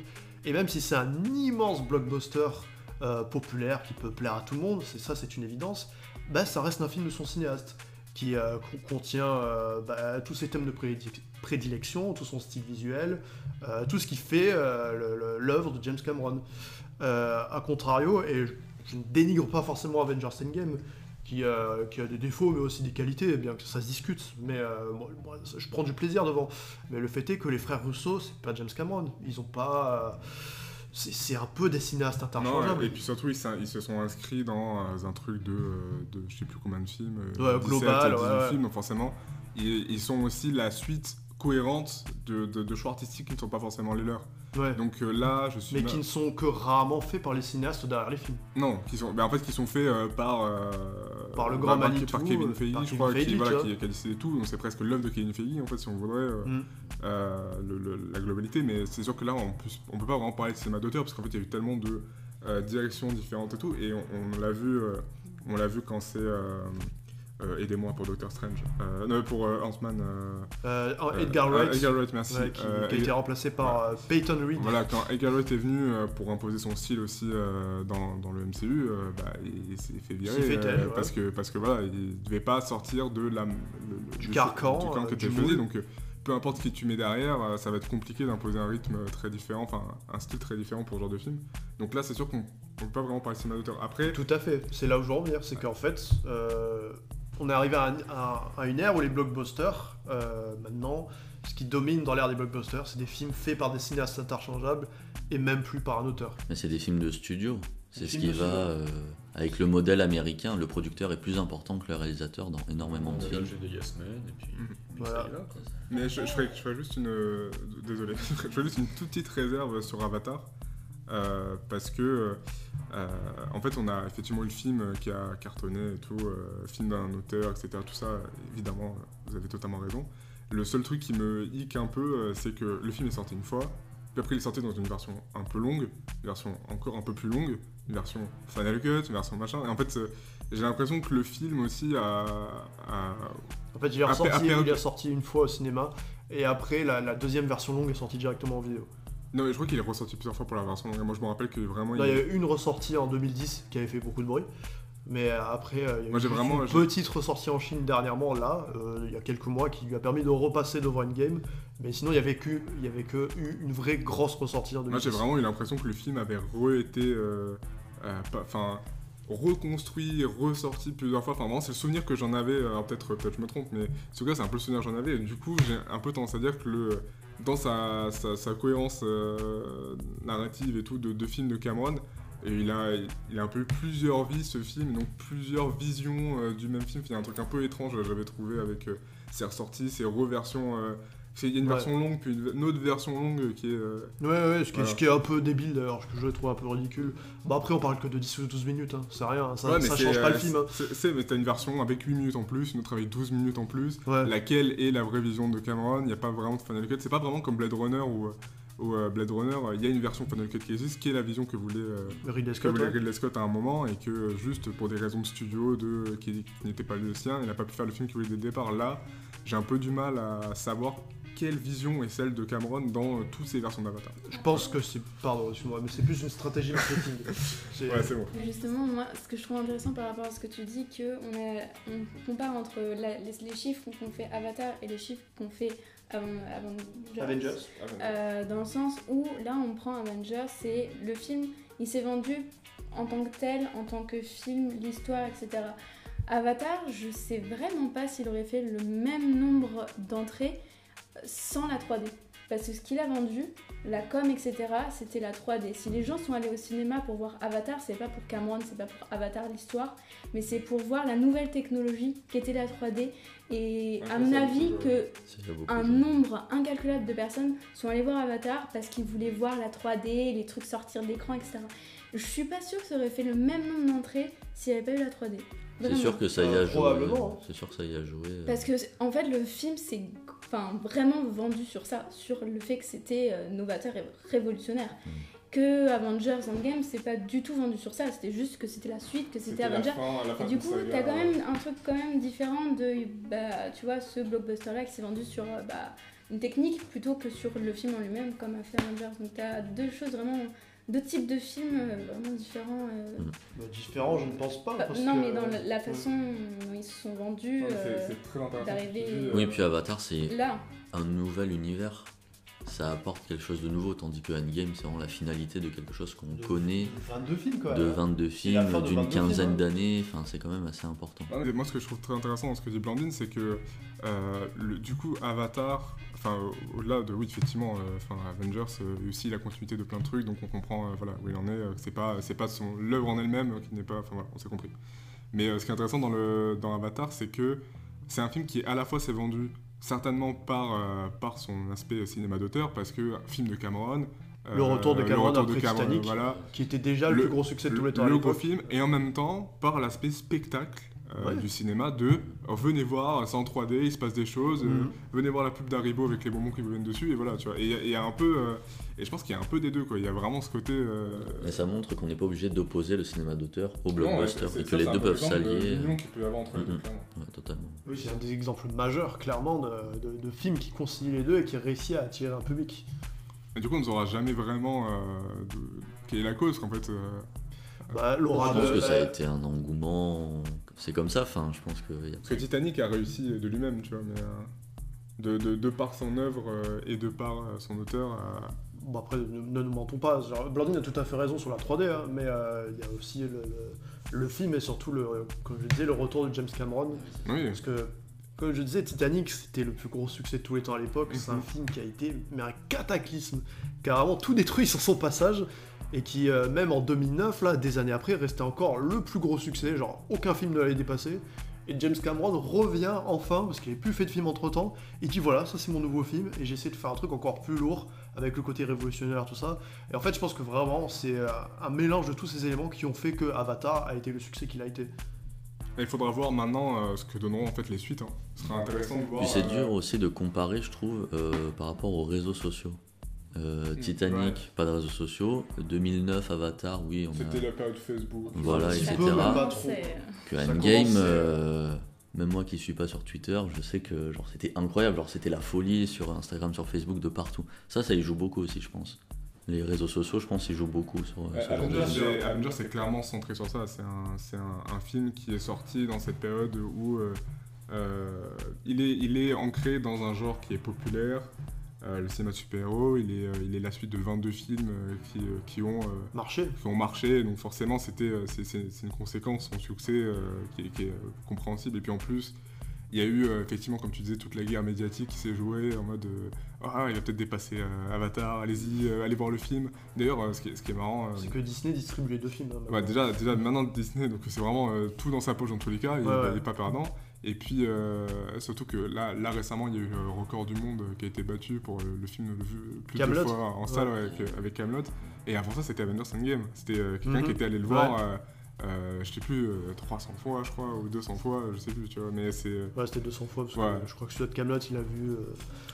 Et même si c'est un immense blockbuster euh, populaire qui peut plaire à tout le monde, c'est ça, c'est une évidence, bah, ça reste un film de son cinéaste qui euh, con- contient euh, bah, tous ses thèmes de prédi- prédilection, tout son style visuel, euh, tout ce qui fait l'œuvre de James Cameron. A contrario, et je, ne dénigre pas forcément Avengers Endgame, qui, a des défauts mais aussi des qualités, bien que ça se discute, mais je prends du plaisir devant. Mais le fait est que les frères Russo, c'est pas James Cameron, ils ont pas... c'est un peu des cinéastes Non, interchangeables. et puis surtout, ils, ils se sont inscrits dans euh, un truc de, euh, de je sais plus combien de films. euh, Ouais, 17, global, 18 ouais, ouais. films, donc forcément, ils, ils sont aussi la suite cohérente de, de- de choix artistiques qui ne sont pas forcément les leurs. Ouais. Donc euh, là, je suis. mais ma- qui ne sont que rarement faits par les cinéastes derrière les films. Non, qui sont, ben, en fait, qui sont faits euh, par, euh, Par le grand par, Manitou, par Kevin Feige, je crois, Feige, qui, voilà, qui, qui a décidé tout. Donc c'est presque l'œuvre de Kevin Feige, en fait, si on voudrait Mm. le- le- la globalité. Mais c'est sûr que là, on peut, on peut pas vraiment parler de cinéma d'auteur parce qu'en fait, il y a eu tellement de directions différentes et tout. Et on, on l'a vu, on l'a vu quand c'est euh, aidez-moi pour Doctor Strange, euh, non, pour euh, Ant-Man. euh, euh, Edgar Wright, Edgar Wright, merci. ouais, qui, qui a été remplacé par Peyton Reed. voilà, quand Edgar Wright est venu pour imposer son style aussi dans, dans le MCU, bah, il, s'est fait virer fait ouais. parce que parce que voilà, il devait pas sortir de la le- le- Du carcan, du carcan que tu faisais. Donc peu importe qui tu mets derrière, ça va être compliqué d'imposer un rythme très différent, enfin un style très différent pour ce genre de film. Donc là, c'est sûr qu'on on peut pas vraiment parler de cinéma d'auteur. Après, Tout à fait, c'est là où je veux en venir, c'est qu'en fait, euh, on est arrivé à, un- à- à une ère où les blockbusters, euh, maintenant, ce qui domine dans l'ère des blockbusters, c'est des films faits par des cinéastes interchangeables et même plus par un auteur. Mais c'est des films de studio. C'est ce qui va euh, avec le modèle américain. Le producteur est plus important que le réalisateur dans énormément de films. j'ai des Yes Men, et puis, Mhm. Voilà. mais je, je ferais, je ferais juste une euh, désolé, (laughs) je ferais juste une toute petite réserve sur Avatar. Euh, parce que euh, en fait on a effectivement eu le film qui a cartonné et tout, euh, film d'un auteur, etc. Tout ça, évidemment, vous avez totalement raison. Le seul truc qui me hic un peu, c'est que le film est sorti une fois, puis après il est sorti dans une version un peu longue, une version encore un peu plus longue, une version Final Cut, une version machin. Et en fait, j'ai l'impression que le film aussi a, a- En fait, il est, ressorti, il est sorti une fois au cinéma, et après, la, la deuxième version longue est sortie directement en vidéo. Non, mais je crois qu'il est ressorti plusieurs fois pour la version longue. Moi, je me rappelle que vraiment. Là, il- y a eu une ressortie en 2010 qui avait fait beaucoup de bruit. Mais après, euh, il y a Moi, eu j'ai juste vraiment- une j'ai- petite ressortie en Chine dernièrement, là, euh, il y a quelques mois, qui lui a permis de repasser devant Endgame. Mais sinon, il y avait que, il y avait que eu une vraie grosse ressortie en 2010. Moi, j'ai vraiment eu l'impression que le film avait re-été. euh, euh, Enfin. reconstruit, ressorti plusieurs fois. Enfin, vraiment, c'est le souvenir que j'en avais. Alors, peut-être peut je me trompe, mais en tout cas, c'est un peu le souvenir que j'en avais. Et du coup, j'ai un peu tendance à dire que le, dans sa, cohérence euh, narrative et tout de, de film de Cameron, et il a, un peu eu plusieurs vies ce film, donc plusieurs visions euh, du même film. Il y a un truc un peu étrange, j'avais trouvé avec euh, ses ressorties, ses reversions. Il y a une Ouais. version longue, puis une, autre version longue qui est. euh, Ouais, ouais, ce qui, est, Voilà. ce qui est un peu débile d'ailleurs, ce que je trouve un peu ridicule. Bah après, on parle que de 10 ou 12 minutes, hein. c'est rien, hein. ça, Ouais, ça change pas le euh, film. hein. C'est, mais t'as une version avec 8 minutes en plus, une autre avec 12 minutes en plus. Ouais. Laquelle est la vraie vision de Cameron? Il n'y a pas vraiment de Final Cut. C'est pas vraiment comme Blade Runner ou, euh, Blade Runner, il y a une version Final Cut qui existe, qui est la vision que voulait, euh, Ridley que Scott, voulait ouais. Ridley Scott à un moment et que juste pour des raisons de studio de, qui, qui n'était pas le sien, il n'a pas pu faire le film qu'il voulait dès le départ. Là, j'ai un peu du mal à savoir quelle vision est celle de Cameron dans euh, toutes ces versions d'Avatar? Je pense que c'est. Pardon, excuse-moi, mais c'est plus une stratégie marketing. (laughs) C'est- Ouais, c'est bon. Justement, moi, ce que je trouve intéressant par rapport à ce que tu dis, que on, a- on compare entre la- les, les chiffres qu'on fait Avatar et les chiffres qu'on fait avant, Avengers. Euh, dans le sens où là on prend Avengers, c'est le film, il s'est vendu en tant que tel, en tant que film, l'histoire, etc. Avatar, je sais vraiment pas s'il aurait fait le même nombre d'entrées sans la 3D. Parce que ce qu'il a vendu, la com, etc., c'était la 3D. Si les gens sont allés au cinéma pour voir Avatar, c'est pas pour Cameron, c'est pas pour Avatar l'histoire, mais c'est pour voir la nouvelle technologie qu'était la 3D. Et Ouais, à mon avis, que un nombre incalculable de personnes sont allées voir Avatar parce qu'ils voulaient voir la 3D, les trucs sortir de l'écran, etc. Je suis pas sûre que ça aurait fait le même nombre d'entrées s'il n'y avait pas eu la 3D. C'est Vraiment. sûr que ça y a Euh, joué. probablement, hein. C'est sûr que ça y a joué. euh. Parce que en fait le film c'est enfin vraiment vendu sur ça, sur le fait que c'était euh, novateur et révolutionnaire. Mm. Que Avengers Endgame c'est pas du tout vendu sur ça, c'était juste que c'était la suite, que c'était Avengers. Et du coup, t'as quand même un truc quand même différent de, bah, tu vois, ce blockbuster-là qui s'est vendu sur euh, bah, une technique plutôt que sur le film en lui-même, comme a fait Avengers. Donc t'as deux choses vraiment, deux types de films euh, vraiment différents. euh. Bah, différent, je ne pense pas. Bah, parce non, que- mais dans la, la façon dont ils se sont vendus, euh, très intéressant. dis, Oui, euh, puis Avatar, c'est là, un nouvel univers. Ça apporte quelque chose de nouveau, tandis que Endgame, c'est vraiment la finalité de quelque chose qu'on De- connaît, 22 films quoi. de hein. 22 la films, d'une 22 films, quinzaine hein. d'années. Enfin, c'est quand même assez important. Ah, moi, ce que je trouve très intéressant dans ce que dit Blandine, c'est que euh, le- du coup, Avatar, enfin, au- au-delà de, oui, effectivement, euh, enfin, Avengers, euh, aussi la continuité de plein de trucs, donc on comprend, euh, voilà, où il en est. c'est pas, c'est pas son l'œuvre en elle-même qui n'est pas, enfin, voilà, on s'est compris. Mais ce qui est intéressant dans le dans Avatar, c'est que c'est un film qui à la fois s'est vendu certainement par par son aspect cinéma d'auteur, parce que film de Cameron. Le retour de Cameron retour après Cameron, Titanic. voilà, Qui était déjà le, Le- plus gros succès de tous les temps le gros film et en même temps par l'aspect spectacle euh, Ouais. du cinéma de oh, venez voir c'est en 3D il se passe des choses euh, Mhm. venez voir la pub d'Haribo avec les bonbons qui vous viennent dessus et voilà tu vois et il y a- il y, a un peu euh, et je pense qu'il y a un peu des deux quoi il y a vraiment ce côté euh, Mais ça montre qu'on n'est pas obligé d'opposer le cinéma d'auteur au ouais, blockbuster et que ça, les deux peu peuvent l'exemple de s'allier. l'union qu'il peut y avoir entre les deux, Mhm. clairement. Ouais, totalement. Oui, c'est un des exemples majeurs, clairement, de, de- de films qui concilient les deux et qui réussit à attirer un public. et du coup on ne saura jamais vraiment euh, de- quelle est la cause qu'en fait Bah, Je Laura pense de- que ça a été un engouement. C'est comme ça, enfin, je pense que. y a- parce que Titanic a réussi de lui-même tu vois mais euh, de, de, de par son œuvre euh, et de par euh, son auteur Bon, après, ne, ne nous mentons pas. genre, Blandine a tout à fait raison sur la 3D, hein, mais euh, il y a aussi le, le- le film et surtout, le, comme je disais, le retour de James Cameron. oui Parce que, comme je disais, Titanic, c'était le plus gros succès de tous les temps à l'époque. C'est un Mhm. film qui a été mais un cataclysme, qui a vraiment tout détruit sur son passage, et qui, euh, même en 2009, là, des années après, restait encore le plus gros succès. Genre, aucun film ne l'avait dépassé. Et James Cameron revient enfin, parce qu'il n'avait plus fait de film entre temps, il dit voilà, ça c'est mon nouveau film, et j'essaie de faire un truc encore plus lourd, avec le côté révolutionnaire, tout ça. Et en fait, je pense que vraiment, c'est euh, un mélange de tous ces éléments qui ont fait que Avatar a été le succès qu'il a été. Et il faudra voir maintenant euh, ce que donneront en fait les suites. hein. Ce sera intéressant de voir. Puis c'est euh, dur aussi de comparer, je trouve, euh, par rapport aux réseaux sociaux. Euh, Mm, Titanic, ouais. pas de réseaux sociaux. 2009, Avatar, oui, on C'était a la période Facebook. Voilà, etc. que Endgame. euh, même moi qui suis pas sur Twitter, je sais que genre c'était incroyable, genre c'était la folie sur Instagram, sur Facebook, de partout. Ça, ça y joue beaucoup aussi, je pense. Les réseaux sociaux, je pense, ils jouent beaucoup sur. Ouais, ce genre de Avengers, c'est- Avengers, c'est clairement centré sur ça. C'est un, c'est un, un film qui est sorti dans cette période où euh, euh, il, est, il est ancré dans un genre qui est populaire, euh, le cinéma de super-héros. Il est, euh, il est la suite de 22 films euh, qui, qui ont, Marché. qui ont marché. Donc forcément, c'était, c'est, c'est- c'est une conséquence, son succès qui, est- qui est compréhensible. Et puis en plus, il y a eu effectivement, comme tu disais, toute la guerre médiatique qui s'est jouée en mode Ah, il va peut-être dépasser euh, Avatar, allez-y, euh, allez voir le film. D'ailleurs, euh, ce, qui est, ce qui est marrant. C'est que Disney distribue les deux films. hein, Ouais, déjà, déjà maintenant Disney, donc c'est vraiment tout dans sa poche dans tous les cas, il n'est ouais. pas perdant. Et puis euh, surtout que là, là récemment, il y a eu le record du monde qui a été battu pour le, le film le vu plus de fois en salle Ouais. ouais, avec, avec Camelot. Et avant ça, c'était Avengers Endgame. C'était euh, quelqu'un Mhm. qui était allé le voir, euh, euh, je sais plus, euh, 300 fois, je crois, ou 200 fois, je sais plus, tu vois. Mais c'est. euh, Ouais, c'était 200 fois, parce que Ouais. je crois que celui de Camelot, il a vu. euh,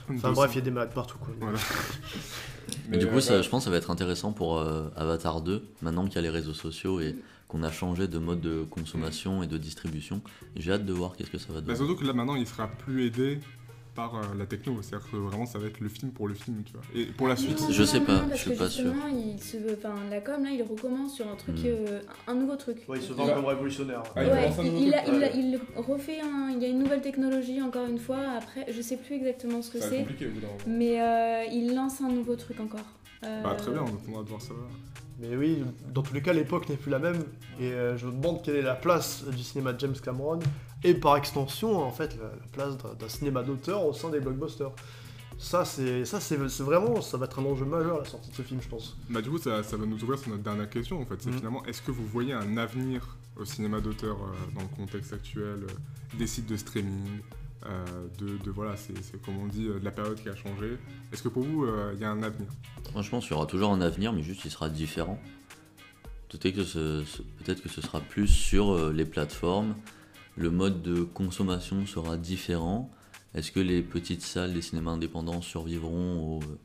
Enfin 200. bref, il y a des malades partout, quoi. Voilà. (laughs) Mais du euh, coup, ça, ouais. je pense que ça va être intéressant pour euh, Avatar 2, maintenant qu'il y a les réseaux sociaux et qu'on a changé de mode de consommation et de distribution. J'ai hâte de voir qu'est-ce que ça va Bah, donner. surtout que là maintenant, il sera plus aidé par euh, la techno. C'est-à-dire que vraiment, ça va être le film pour le film, tu vois. Et pour la suite. Non, Je non, sais non, pas, non, je suis pas sûr. il se veut, enfin, la com là, il recommence sur un truc, Mm. euh, un nouveau truc. Ouais, il se vend comme révolutionnaire. Ah, il Ouais, a- truc, il a- ouais. il refait un, il y a une nouvelle technologie encore une fois. Après, je sais plus exactement ce que c'est, compliqué au bout d'un moment. mais euh, il lance un nouveau truc encore. Euh, Bah, très bien, on attendra de voir ça. Mais oui, dans tous les cas, l'époque n'est plus la même. Et euh, je me demande quelle est la place du cinéma de James Cameron. Et par extension, en fait, la, la place d'un cinéma d'auteur au sein des blockbusters. Ça, c'est ça, c'est vraiment, ça va être un enjeu majeur la sortie de ce film, je pense. Bah du coup ça, ça va nous ouvrir sur notre dernière question en fait, c'est Mhm. finalement est-ce que vous voyez un avenir au cinéma d'auteur euh, dans le contexte actuel euh, des sites de streaming, de, de- voilà, c'est comme on dit, euh, de la période qui a changé. Est-ce que pour vous euh, il y a un avenir? Franchement, il y aura toujours un avenir, mais juste il sera différent. Peut-être que ce, ce- peut-être que ce sera plus sur euh, les plateformes. Le mode de consommation sera différent. Est-ce que les petites salles des cinémas indépendants survivront aux euh,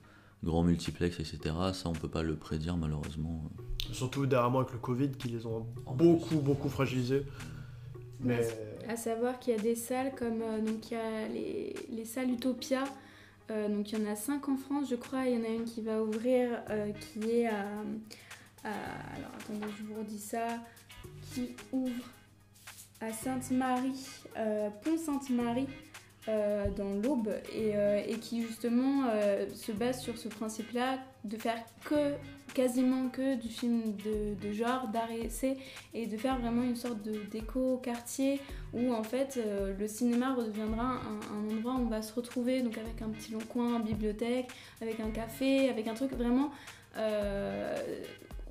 grands multiplex, etc. Ça, on peut pas le prédire malheureusement. Surtout dernièrement avec le Covid qui les ont En beaucoup, beaucoup fragilisés. Mais À savoir qu'il y a des salles comme euh, donc il y a les, les salles Utopia. Euh, donc il y en a cinq en France, je crois. Il y en a une qui va ouvrir, euh, qui est à, alors attendez, je vous redis ça, qui ouvre à Sainte-Marie, Pont Sainte-Marie. euh, dans l'Aube et, et qui justement se base sur ce principe-là de faire que quasiment que du film de, genre, d'art et de faire vraiment une sorte de d'éco-quartier où en fait euh, le cinéma redeviendra un, un endroit où on va se retrouver donc avec un petit long coin, bibliothèque, avec un café, avec un truc vraiment euh,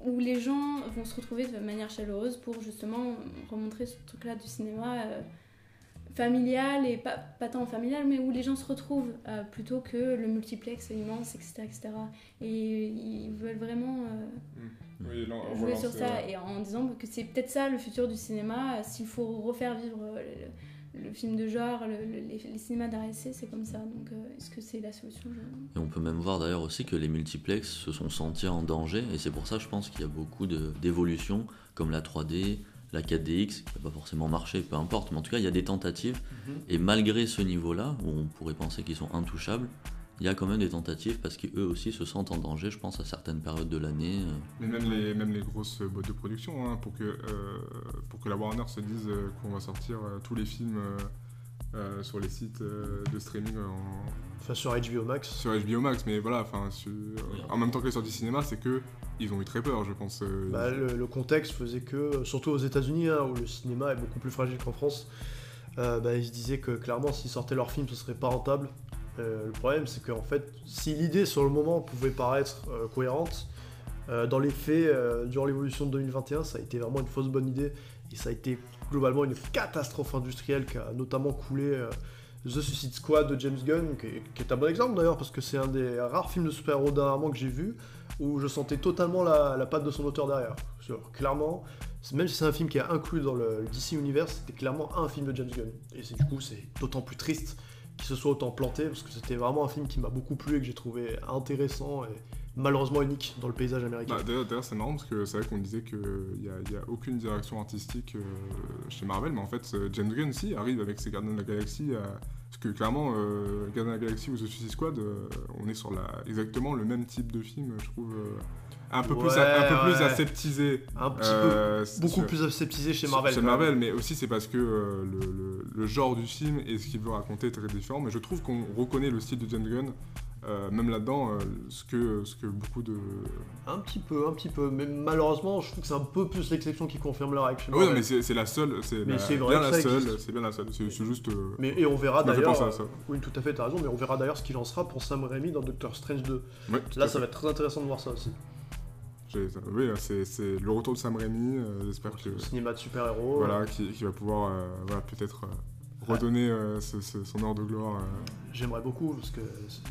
où les gens vont se retrouver de manière chaleureuse pour justement remontrer ce truc-là du cinéma euh, familial et pas, pas tant familial mais où les gens se retrouvent euh, plutôt que le multiplex immense etc etc et ils veulent vraiment euh, Oui, on jouer relance, sur ça et en disant que c'est peut-être ça le futur du cinéma. euh, S'il faut refaire vivre le, le film de genre, le- le- les, les cinémas essai, c'est comme ça. Donc euh, est-ce que c'est la solution? Je- Et on peut même voir d'ailleurs aussi que les multiplex se sont sentis en danger, et c'est pour ça je pense qu'il y a beaucoup de- d'évolutions, comme la 3D, la 4DX, qui n'a pas forcément marché, peu importe, mais en tout cas il y a des tentatives, et malgré ce niveau-là, où on pourrait penser qu'ils sont intouchables, il y a quand même des tentatives parce qu'eux aussi se sentent en danger, je pense, à certaines périodes de l'année. euh. Mais même les, même les grosses boîtes de production, hein, pour, que, euh, pour que la Warner se dise euh, qu'on va sortir tous les films euh, euh, sur les sites euh, de streaming en, enfin sur HBO Max. sur HBO Max, mais voilà, enfin, sur- en même temps que les sorties cinéma, c'est que ils ont eu très peur, je pense. euh, Bah, le, le contexte faisait que, surtout aux États-Unis, hein, où le cinéma est beaucoup plus fragile qu'en France, bah, ils se disaient que clairement, s'ils sortaient leur film, ce serait pas rentable. Le problème, c'est qu'en fait, si l'idée sur le moment pouvait paraître cohérente, dans les faits, durant l'évolution de 2021, ça a été vraiment une fausse bonne idée et ça a été globalement une catastrophe industrielle qui a notamment coulé euh, The Suicide Squad de James Gunn, qui est, un bon exemple d'ailleurs, parce que c'est un des rares films de super-héros dernièrement que j'ai vu où je sentais totalement la, patte de son auteur derrière. Clairement, même si c'est un film qui est inclus dans le, DC Universe, c'était clairement un film de James Gunn. Et du coup, c'est d'autant plus triste qu'il se soit autant planté, parce que c'était vraiment un film qui m'a beaucoup plu et que j'ai trouvé intéressant et malheureusement unique dans le paysage américain. Bah, D'ailleurs, c'est marrant parce que c'est vrai qu'on disait qu'il n'y a, y a aucune direction artistique euh, chez Marvel, mais en fait, euh, James Gunn, si, arrive avec ses Gardiens de la Galaxie. à- Parce que clairement, euh, Gardiens de la Galaxie ou The Suicide Squad, euh, on est sur la, exactement le même type de film, je trouve. Un peu, plus, un peu plus aseptisé. un petit euh, peu, beaucoup sur- plus aseptisé chez Marvel. Chez. Marvel, mais aussi c'est parce que euh, le, le- le genre du film et ce qu'il veut raconter est très différent. Mais je trouve qu'on reconnaît le style de James Gunn, euh, même là-dedans, euh, ce, que, ce que beaucoup de. Un petit peu, un petit peu. Mais malheureusement, je trouve que c'est un peu plus l'exception qui confirme la règle Oui, mais c'est la seule, c'est bien la seule, c'est bien la seule. C'est juste. euh, Mais- et on verra d'ailleurs. Oui, tout à fait, t'as raison, mais on verra d'ailleurs ce qu'il en sera pour Sam Raimi dans Doctor Strange 2. ouais, tout Là, ça fait. va être très intéressant de voir ça aussi. Oui, c'est le retour de Sam Raimi. euh, J'espère que Le cinéma de super-héros. voilà, qui, qui va pouvoir, euh, voilà, peut-être euh, redonner euh, ce- ce- son heure de gloire. euh. J'aimerais beaucoup, parce que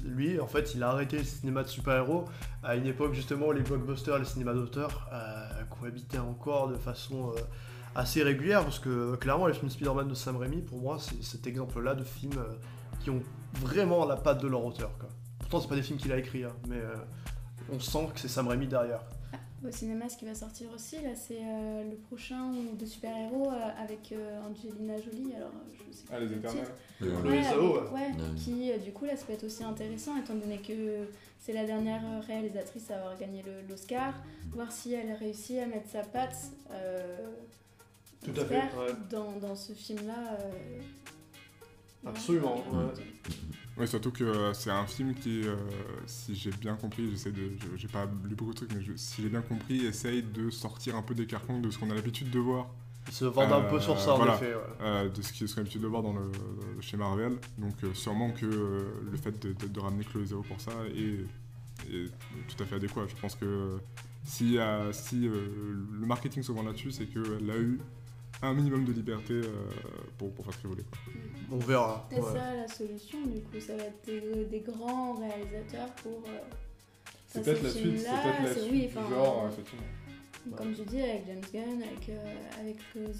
lui, en fait, il a arrêté le cinéma de super-héros à une époque justement où les blockbusters et le cinéma d'auteur euh, cohabitaient encore de façon assez régulière, parce que clairement, les films Spider-Man de Sam Raimi, pour moi, c'est cet exemple-là de films qui ont vraiment la patte de leur auteur. Quoi. Pourtant, c'est pas des films qu'il a écrits, hein, mais on sent que c'est Sam Raimi derrière. Au cinéma, ce qui va sortir aussi, là, c'est euh, le prochain de super-héros euh, avec euh, Angelina Jolie. Alors, je sais pas le titre. Euh, Le Ouais, SAO, avec- ouais, Ouais. qui euh, du coup là ça peut être aussi intéressant étant donné que c'est la dernière réalisatrice à avoir gagné le- l'Oscar, voir si elle a réussi à mettre sa patte euh, Tout à j'espère, fait, ouais. dans, dans ce film-là. euh. Absolument, ouais. Oui, surtout que euh, c'est un film qui, euh, si j'ai bien compris, j'essaie de, j'ai pas lu beaucoup de trucs, mais je- si j'ai bien compris, essaye de sortir un peu des carcans de ce qu'on a l'habitude de voir, Ils se vendent un peu sur ça, en voilà. effet. ouais. euh, de ce qu'on a l'habitude de voir dans le, chez Marvel. Donc sûrement que le fait de, de- de ramener Chloé Zhao pour ça est, est tout à fait adéquat. Je pense que si, si le marketing se vend là-dessus, c'est qu'elle a eu un minimum de liberté euh, pour, pour faire ce qu'elle voulait. quoi. On verra. C'est ouais. ça la solution, du coup, ça va être des, des grands réalisateurs pour. euh, C'est peut-être la suite, c'est peut-être la suite oui, enfin, genre, euh, effectivement. Comme je dis, avec James Gunn, avec, euh, avec euh,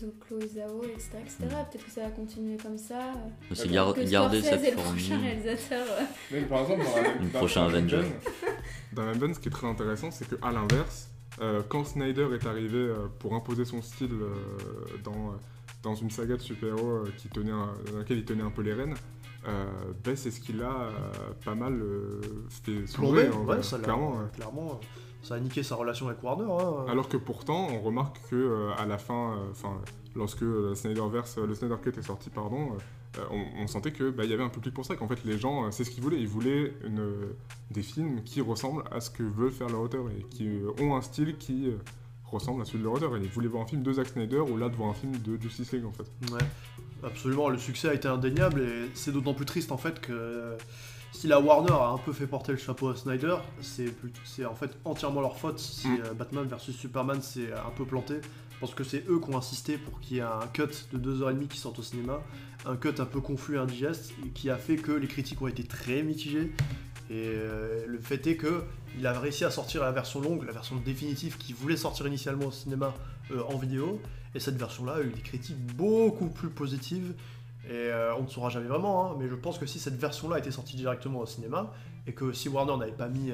Zhao, etc. etc. Peut-être que ça va continuer comme ça. Aussi gar- que garder cette est le prochain formule. réalisateur. Mais par exemple, dans la même Avenger. Dans veine, (laughs) ce qui est très intéressant, c'est qu'à l'inverse, euh, quand Snyder est arrivé euh, pour imposer son style euh, dans, dans une saga de super-héros qui tenait un- dans laquelle il tenait un peu les rênes, ben, c'est ce qui l'a euh, pas mal fait Plombé, sombrer, en ouais, ça l'a- clairement. clairement, ça a niqué sa relation avec Warner. hein. Alors que pourtant, on remarque que à la fin, enfin, lorsque le Snyderverse, le Snyder Cut est sorti, pardon, on, on sentait que bah, il y avait un public pour ça, qu'en fait les gens, euh, c'est ce qu'ils voulaient, ils voulaient une, euh, des films qui ressemblent à ce que veulent faire leur auteur et qui euh, ont un style qui euh, ressemble à celui de leur auteur. Et ils voulaient voir un film de Zack Snyder ou là de voir un film de Justice League en fait. Ouais, absolument, le succès a été indéniable et c'est d'autant plus triste en fait que euh, si la Warner a un peu fait porter le chapeau à Snyder, c'est en fait entièrement leur faute si Mm. euh, Batman vs Superman s'est un peu planté. Parce que c'est eux qui ont insisté pour qu'il y ait un cut de 2h30 qui sorte au cinéma, un cut un peu confus et indigeste, qui a fait que les critiques ont été très mitigées. Et euh, le fait est que il a réussi à sortir la version longue, la version définitive qui voulait sortir initialement au cinéma euh, en vidéo. Et cette version-là a eu des critiques beaucoup plus positives. Et euh, on ne saura jamais vraiment, hein, mais je pense que si cette version-là était sortie directement au cinéma, et que si Warner n'avait pas mis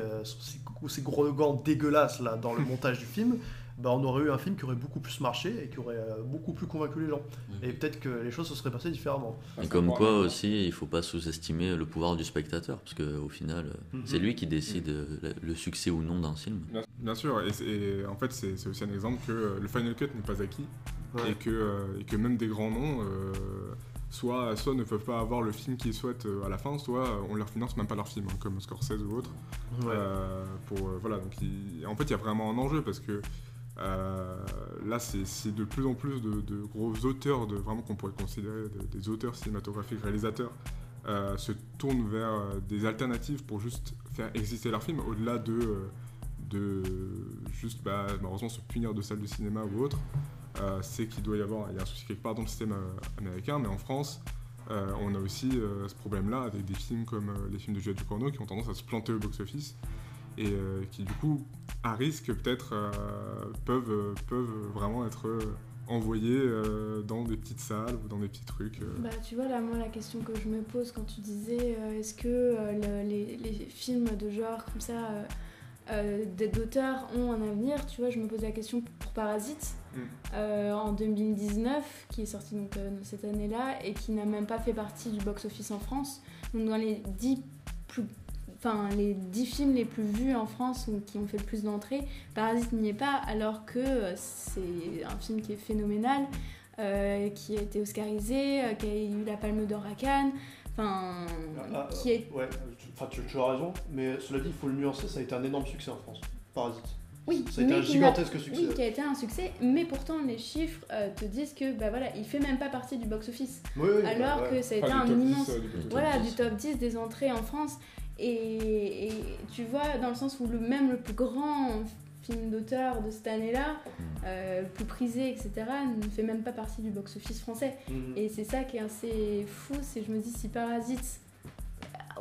ses gros gants dégueulasses là, dans le (laughs) montage du film, bah, on aurait eu un film qui aurait beaucoup plus marché et qui aurait euh, beaucoup plus convaincu les gens. Et peut-être que les choses se seraient passées différemment. Et comme quoi aussi, il faut pas sous-estimer le pouvoir du spectateur, parce qu'au final, euh, Mhm. c'est lui qui décide euh, le- succès ou non d'un film. Bien, sûr, et, en fait c'est aussi un exemple que le Final Cut n'est pas acquis Ouais. et, que, et que même des grands noms euh, soit, soit ne peuvent pas avoir le film qu'ils souhaitent à la fin, soit on leur finance même pas leur film, hein, comme Scorsese ou autre. Ouais. Euh, pour, euh, voilà, donc il- en fait il y a vraiment un enjeu parce que euh, là c'est de plus en plus de, gros auteurs, vraiment qu'on pourrait considérer de- des auteurs cinématographiques, réalisateurs, euh, se tournent vers euh, des alternatives pour juste faire exister leur film au-delà de, euh, juste bah, malheureusement se punir de salles de cinéma ou autre. euh, c'est qu'il doit y avoir il y a un souci quelque part dans le système euh, américain, mais en France, euh, on a aussi euh, ce problème-là avec des films comme euh, les films de Juliette Ducournau qui ont tendance à se planter au box-office et euh, qui du coup, à risque peut-être, euh, peuvent, peuvent vraiment être euh, envoyés dans des petites salles ou dans des petits trucs. Bah, tu vois, là, moi, la question que je me pose quand tu disais est-ce que le- les, les films de genre comme ça, d'auteurs ont un avenir Tu vois, je me pose la question pour Parasite Mm. euh, en 2019, qui est sorti donc euh, cette année-là et qui n'a même pas fait partie du box-office en France. Donc, dans les 10 plus. Enfin, les 10 films les plus vus en France ou qui ont fait le plus d'entrées, Parasite n'y est pas, alors que euh, c'est un film qui est phénoménal, euh, qui a été oscarisé, euh, qui a eu la Palme d'Or à Cannes, enfin, qui est... Ouais, tu, enfin, tu, tu as raison, mais cela dit, il faut le nuancer, ça a été un énorme succès en France. Parasite. Oui, Ça a été mais un qui gigantesque succès. Oui, qui a été un succès, mais pourtant les chiffres euh, te disent que bah voilà, il fait même pas partie du box-office, Oui, oui, alors ouais. que ça a été Enfin, un 10, immense... euh, du coup, top Voilà, 10. du top 10 des entrées en France. Et, et tu vois, dans le sens où le, même le plus grand film d'auteur de cette année-là, euh, le plus prisé, etc., ne fait même pas partie du box-office français. Mhm. Et c'est ça qui est assez fou, c'est je me dis si Parasite,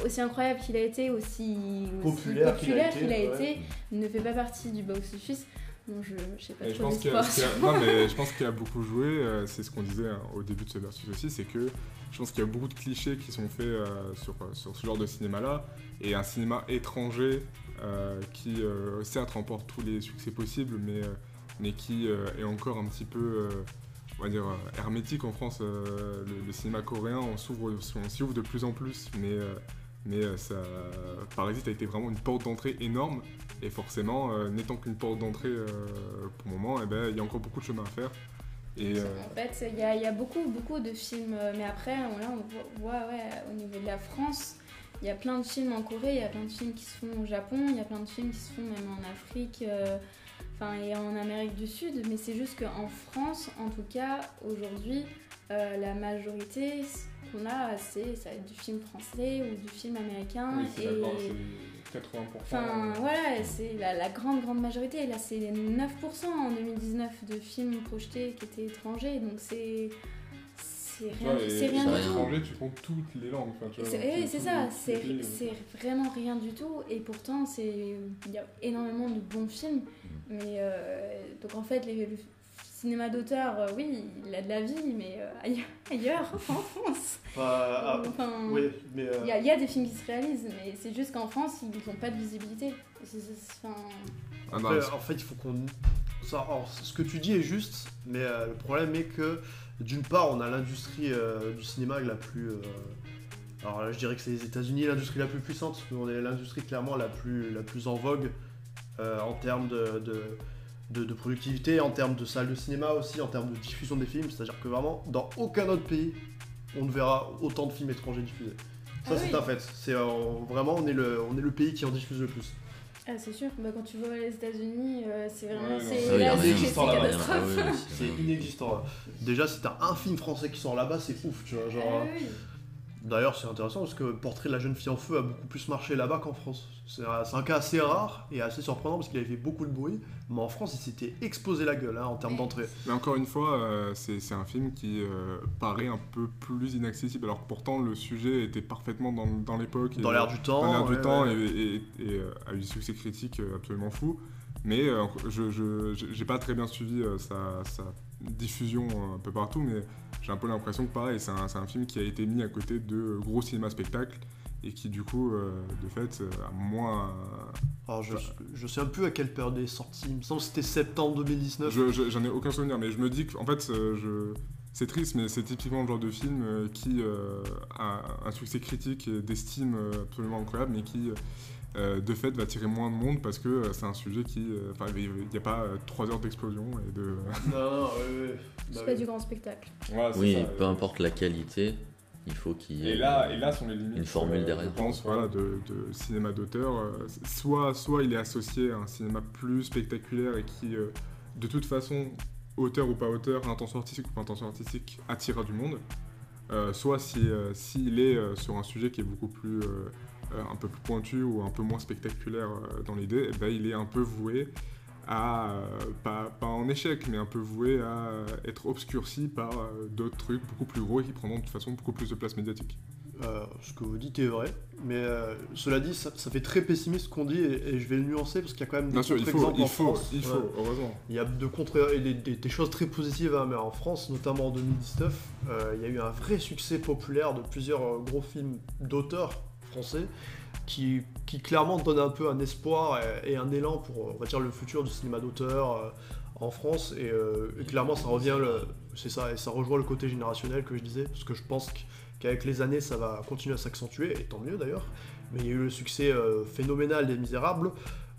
aussi incroyable qu'il a été, aussi aussi Populaire qu'il a été, a ne fait pas partie du box-office. Bon, je, je sais pas (laughs) je pense qu'il a, d'espoir. ce qu'il y a- non, mais je pense qu'il y a beaucoup joué, euh, c'est ce qu'on disait hein, au début de ce versus aussi, c'est que je pense qu'il y a beaucoup de clichés qui sont faits euh, sur, euh, sur ce genre de cinéma-là, et un cinéma étranger euh, qui certes remporte tous les succès possibles, mais, mais qui est encore un petit peu, on va dire, hermétique en France. le, cinéma coréen, on s'ouvre, s'y ouvre de plus en plus, mais, mais ça, Parasite a été vraiment une porte d'entrée énorme. Et forcément, n'étant qu'une porte d'entrée pour le moment, eh ben, il y a encore beaucoup de chemin à faire. Et, euh, En fait, il y a, il y a beaucoup, beaucoup de films, euh, mais après, là, on voit, ouais, au niveau de la France, il y a plein de films en Corée, il y a plein de films qui se font au Japon, il y a plein de films qui se font même en Afrique, euh, enfin, et en Amérique du Sud, mais c'est juste qu'en France, en tout cas, aujourd'hui, euh, la majorité ce qu'on a, c'est du film français ou du film américain. oui, c'est et... d'accord, c'est 80%. Enfin, voilà, c'est la, la grande, grande majorité. Là, c'est 9% en 2019 de films projetés qui étaient étrangers. Donc, c'est. C'est rien, et c'est rien du tout. tu comptes toutes les langues. enfin, tu vois, C'est ça, c'est vraiment rien du tout. Et pourtant, c'est il y a énormément de bons films. Mais euh, donc, en fait, les- le cinéma d'auteur, euh, oui, il a de la vie, mais euh, ailleurs, (laughs) ailleurs, en France. Enfin, ah, Enfin, oui, mais. euh, il y, a- il y a des films qui se réalisent, mais c'est juste qu'en France, ils n'ont pas de visibilité. Enfin, Ah, Après, c'est- en fait, il faut qu'on. ce que tu dis est juste, mais euh, le problème est que, d'une part, on a l'industrie euh, du cinéma la plus. euh, alors là, je dirais que c'est les États-Unis l'industrie la plus puissante, parce qu'on est l'industrie clairement la plus, la plus en vogue euh, en termes de, de, de- de productivité, en termes de salles de cinéma aussi, en termes de diffusion des films. C'est-à-dire que vraiment, dans aucun autre pays, on ne verra autant de films étrangers diffusés. Ça, Ah c'est oui. un fait. C'est euh, vraiment, on est, le, on est le pays qui en diffuse le plus. Ah, c'est sûr, bah, quand tu vois les États-Unis, euh, c'est vraiment. Ouais, c'est a là, c'est- inexistant. là. Déjà, si t'as un film français qui sort là-bas, c'est ouf, tu vois. Genre, Ah oui. D'ailleurs, c'est intéressant parce que Portrait de la jeune fille en feu a beaucoup plus marché là-bas qu'en France. C'est un, cas assez rare et assez surprenant parce qu'il avait fait beaucoup de bruit, mais en France, il s'était explosé la gueule hein, en termes d'entrée. Mais encore une fois, euh, c'est un film qui euh, paraît un peu plus inaccessible, alors que pourtant le sujet était parfaitement dans, l'époque. et- Dans l'air du temps. dans l'air du temps ouais. et, et- et, euh, a eu des succès critiques absolument fous. Mais euh, je j'ai pas très bien suivi sa, sa diffusion euh, un peu partout, mais j'ai un peu l'impression que pareil, c'est un, un film qui a été mis à côté de gros cinéma spectacle et qui du coup, euh, de fait, euh, a moins... Alors, je, je sais un peu à quelle période il est sorti. Il me semble que c'était septembre 2019. Je- je- J'en ai aucun souvenir, mais je me dis qu'en fait, je... c'est triste, mais c'est typiquement le genre de film qui euh, a un succès critique et d'estime absolument incroyable, mais qui, euh, de fait, va attirer moins de monde parce que euh, c'est un sujet qui. euh, Enfin, il n'y a pas euh, trois heures d'explosion et de. Non, (laughs) non. C'est Bah pas oui. du grand spectacle. Oui, peu importe la qualité, il faut qu'il y ait. Et là, et là sont les limites. Une formule euh, derrière. Je pense, voilà, de, de cinéma d'auteur. euh, soit, soit il est associé à un cinéma plus spectaculaire et qui, euh, de toute façon, auteur ou pas auteur, intention artistique ou pas intention artistique, attirera du monde. Euh, soit si, euh, s'il est euh, sur un sujet qui est beaucoup plus, un peu plus pointu ou un peu moins spectaculaire euh, dans l'idée, eh ben, il est un peu voué à, euh, pas, pas en échec, mais un peu voué à être obscurci par euh, d'autres trucs beaucoup plus gros et qui prendront de toute façon beaucoup plus de place médiatique. Euh, ce que vous dites est vrai, mais euh, cela dit, ça, ça fait très pessimiste ce qu'on dit et, et je vais le nuancer parce qu'il y a quand même des contre-exemples il en faut, France. il faut, Ouais. heureusement. Il y a de contre et des, des- des choses très positives, hein, mais en France, notamment en 2019, euh, il y a eu un vrai succès populaire de plusieurs euh, gros films d'auteurs français qui, clairement donnent un peu un espoir et, un élan pour, on le futur du cinéma d'auteur euh, en France. Et, euh, et clairement, ça revient, c'est ça, et ça rejoint le côté générationnel que je disais, parce que je pense qu'- qu'avec les années, ça va continuer à s'accentuer, et tant mieux d'ailleurs. Mais il y a eu le succès euh, phénoménal des Misérables.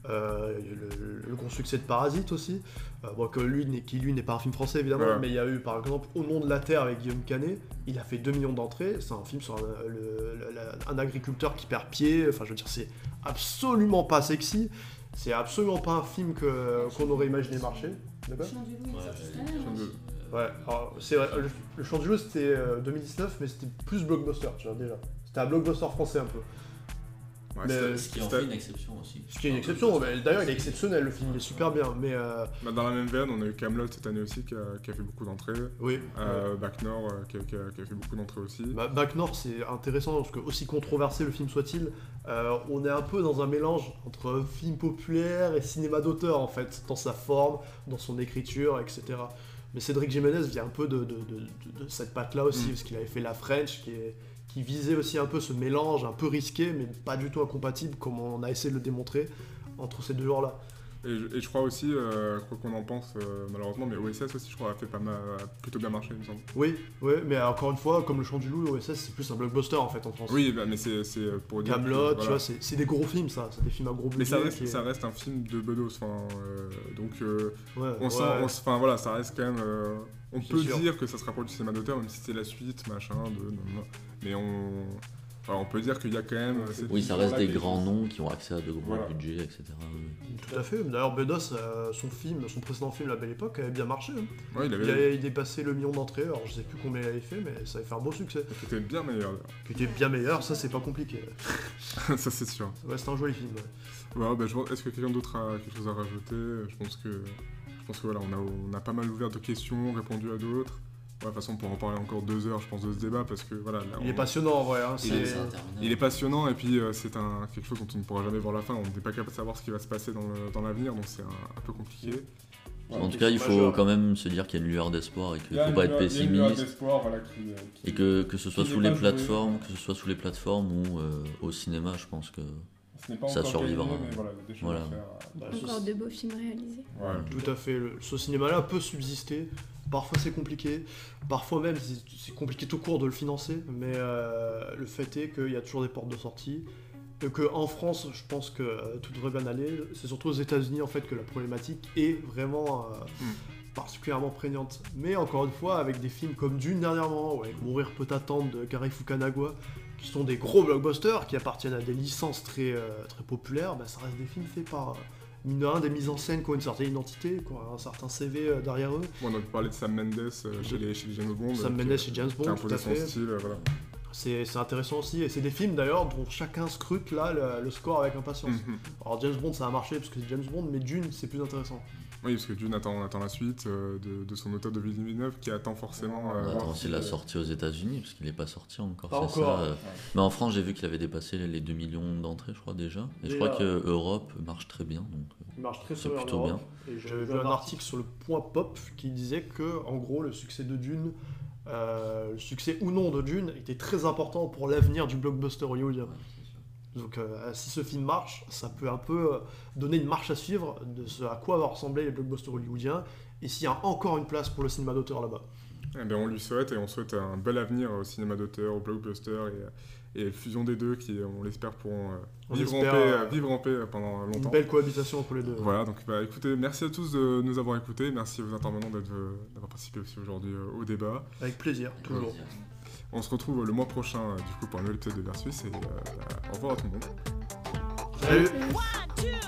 Euh, le, le gros succès de Parasite aussi, euh, bon, que lui, n'est- qui lui n'est pas un film français évidemment, Ouais. mais il y a eu par exemple Au nom de la terre avec Guillaume Canet, il a fait 2 millions d'entrées, c'est un film sur un, le- le- la- un agriculteur qui perd pied, enfin je veux dire c'est absolument pas sexy, c'est absolument pas un film que- qu'on aurait imaginé marcher. Ouais, c'est vrai, le, le Chant du Loup c'était euh, 2019, mais c'était plus blockbuster, tu vois déjà. C'était un blockbuster français un peu. Ouais, Mais, c'était- Ce qui en fait une exception aussi. Ce qui est une exception, mais d'ailleurs il est exceptionnel le film, il est super bien, mais euh, bah, dans la même veine, on a eu Camelot cette année aussi qui a, qui a fait beaucoup d'entrées. oui. Euh, Bac Nord euh, qui, a, qui a- qui a fait beaucoup d'entrées aussi. Bah, Bac Nord, c'est intéressant parce que, aussi controversé le film soit-il, euh, on est un peu dans un mélange entre film populaire et cinéma d'auteur en fait, dans sa forme, dans son écriture, etc. Mais Cédric Jiménez vient un peu de, de- de- de- de cette patte-là aussi, Mm. parce qu'il avait fait La French, qui, est- qui visait aussi un peu ce mélange un peu risqué, mais pas du tout incompatible, comme on a essayé de le démontrer entre ces deux genres-là. Et, je- et je crois aussi, euh, quoi qu'on en pense euh, malheureusement, mais OSS aussi, je crois, a fait pas mal, a plutôt bien marché, il me semble. Oui, oui, mais encore une fois, comme Le Chant du Loup, OSS, c'est plus un blockbuster en fait en France. Oui, bah, mais c'est pour dire. Camelot, tu voilà. vois, c'est des gros films ça, c'est des films à gros budget. Mais ça reste, ça un film de Bedos, enfin, euh, donc euh, Ouais, on sent, ouais. enfin voilà, ça reste quand même. euh, on peut sûr. dire que ça se rapproche du cinéma d'auteur, même si c'est la suite, machin, de, non, non. mais on, enfin, on peut dire qu'il y a quand même. euh, cette Oui, ça reste des qui- grands noms qui ont accès à de gros Voilà. budgets, etc. Tout à fait. D'ailleurs, Bedos, euh, son film, son précédent film, La Belle Époque, avait bien marché. hein. Ouais, il Il avait. dépassé le million d'entrées. Alors, je sais plus combien il avait fait, mais ça avait fait un beau succès. C'était bien meilleur, Qui était bien meilleur, ça c'est pas compliqué. (laughs) ça c'est sûr. Ouais, c'est un joli film. ouais. Ouais, bah, je vois- Est-ce que quelqu'un d'autre a quelque chose à rajouter? Je pense que, je pense que voilà, on a, on a pas mal ouvert de questions, répondu à d'autres. Ouais, de toute façon, on pourra en parler encore deux heures, je pense, de ce débat parce que voilà. là, Il est passionnant en vrai. hein, Il est passionnant et puis euh, c'est un, quelque chose dont on ne pourra jamais voir la fin. On n'est pas capable de savoir ce qui va se passer dans le- dans l'avenir, donc c'est un, un peu compliqué. En tout cas, il faut majeur. quand même se dire qu'il y a une lueur d'espoir et qu'il ne faut pas être pessimiste. Et que, que ce soit sous les joué. plateformes, que ce soit sous les plateformes ou euh, au cinéma, je pense que ça survivra. Voilà. Bah, ce- Encore de beaux films réalisés. Tout à fait. Le- ce cinéma-là peut subsister. Parfois c'est compliqué. Parfois même c'est compliqué tout court de le financer. Mais euh, le fait est qu'il y a toujours des portes de sortie. Et qu'en France, je pense que euh, tout devrait bien aller. C'est surtout aux États-Unis en fait que la problématique est vraiment euh, Mm. particulièrement prégnante. Mais encore une fois, avec des films comme Dune dernièrement, ou avec Mourir peut attendre de Kari Fukunaga, qui sont des gros blockbusters qui appartiennent à des licences très, euh, très populaires, bah, ça reste des films faits par. euh, mine de des mises en scène qui ont une certaine identité, qui ont un certain CV euh, derrière eux. Bon, on a parlé de Sam Mendes euh, chez, les, chez les James Bond. Sam Mendes et James qui a Bond, tout imposé à son fait. style, voilà. C'est intéressant aussi, et c'est des films d'ailleurs dont chacun scrute là le, le score avec impatience. Mhm. Alors James Bond ça a marché parce que c'est James Bond, mais Dune c'est plus intéressant. Oui, parce que Dune attend, attend la suite euh, de, de son auteur de Villeneuve qui attend forcément. euh, On attend si, la sortie aux États-Unis, parce qu'il n'est pas sorti encore. Pas c'est encore. ça, euh. Mais en France, j'ai vu qu'il avait dépassé les 2 millions d'entrées, je crois déjà. Et je crois que Europe marche très bien. Donc, euh, Il marche très C'est bien en plutôt Europe. Et j'ai vu un article sur le point pop qui disait que en gros le succès de Dune, euh, le succès ou non de Dune était très important pour l'avenir du blockbuster hollywoodien. Donc euh, si ce film marche, ça peut un peu euh, donner une marche à suivre de ce à quoi va ressembler les blockbusters hollywoodiens et s'il y a encore une place pour le cinéma d'auteur là-bas. Eh ben, on lui souhaite et on souhaite un bel avenir au cinéma d'auteur, au blockbuster et, fusion des deux qui, on l'espère, pourront euh, On vivre, en paix, euh, vivre en paix pendant Une longtemps. belle cohabitation entre les deux. Voilà, donc bah, écoutez, merci à tous de nous avoir écoutés, merci aux intervenants d'être, d'avoir participé aussi aujourd'hui euh, au débat. Avec plaisir, toujours. On se retrouve le mois prochain euh, du coup pour un nouvel épisode de Versus et euh, bah, au revoir à tout le monde. Salut One,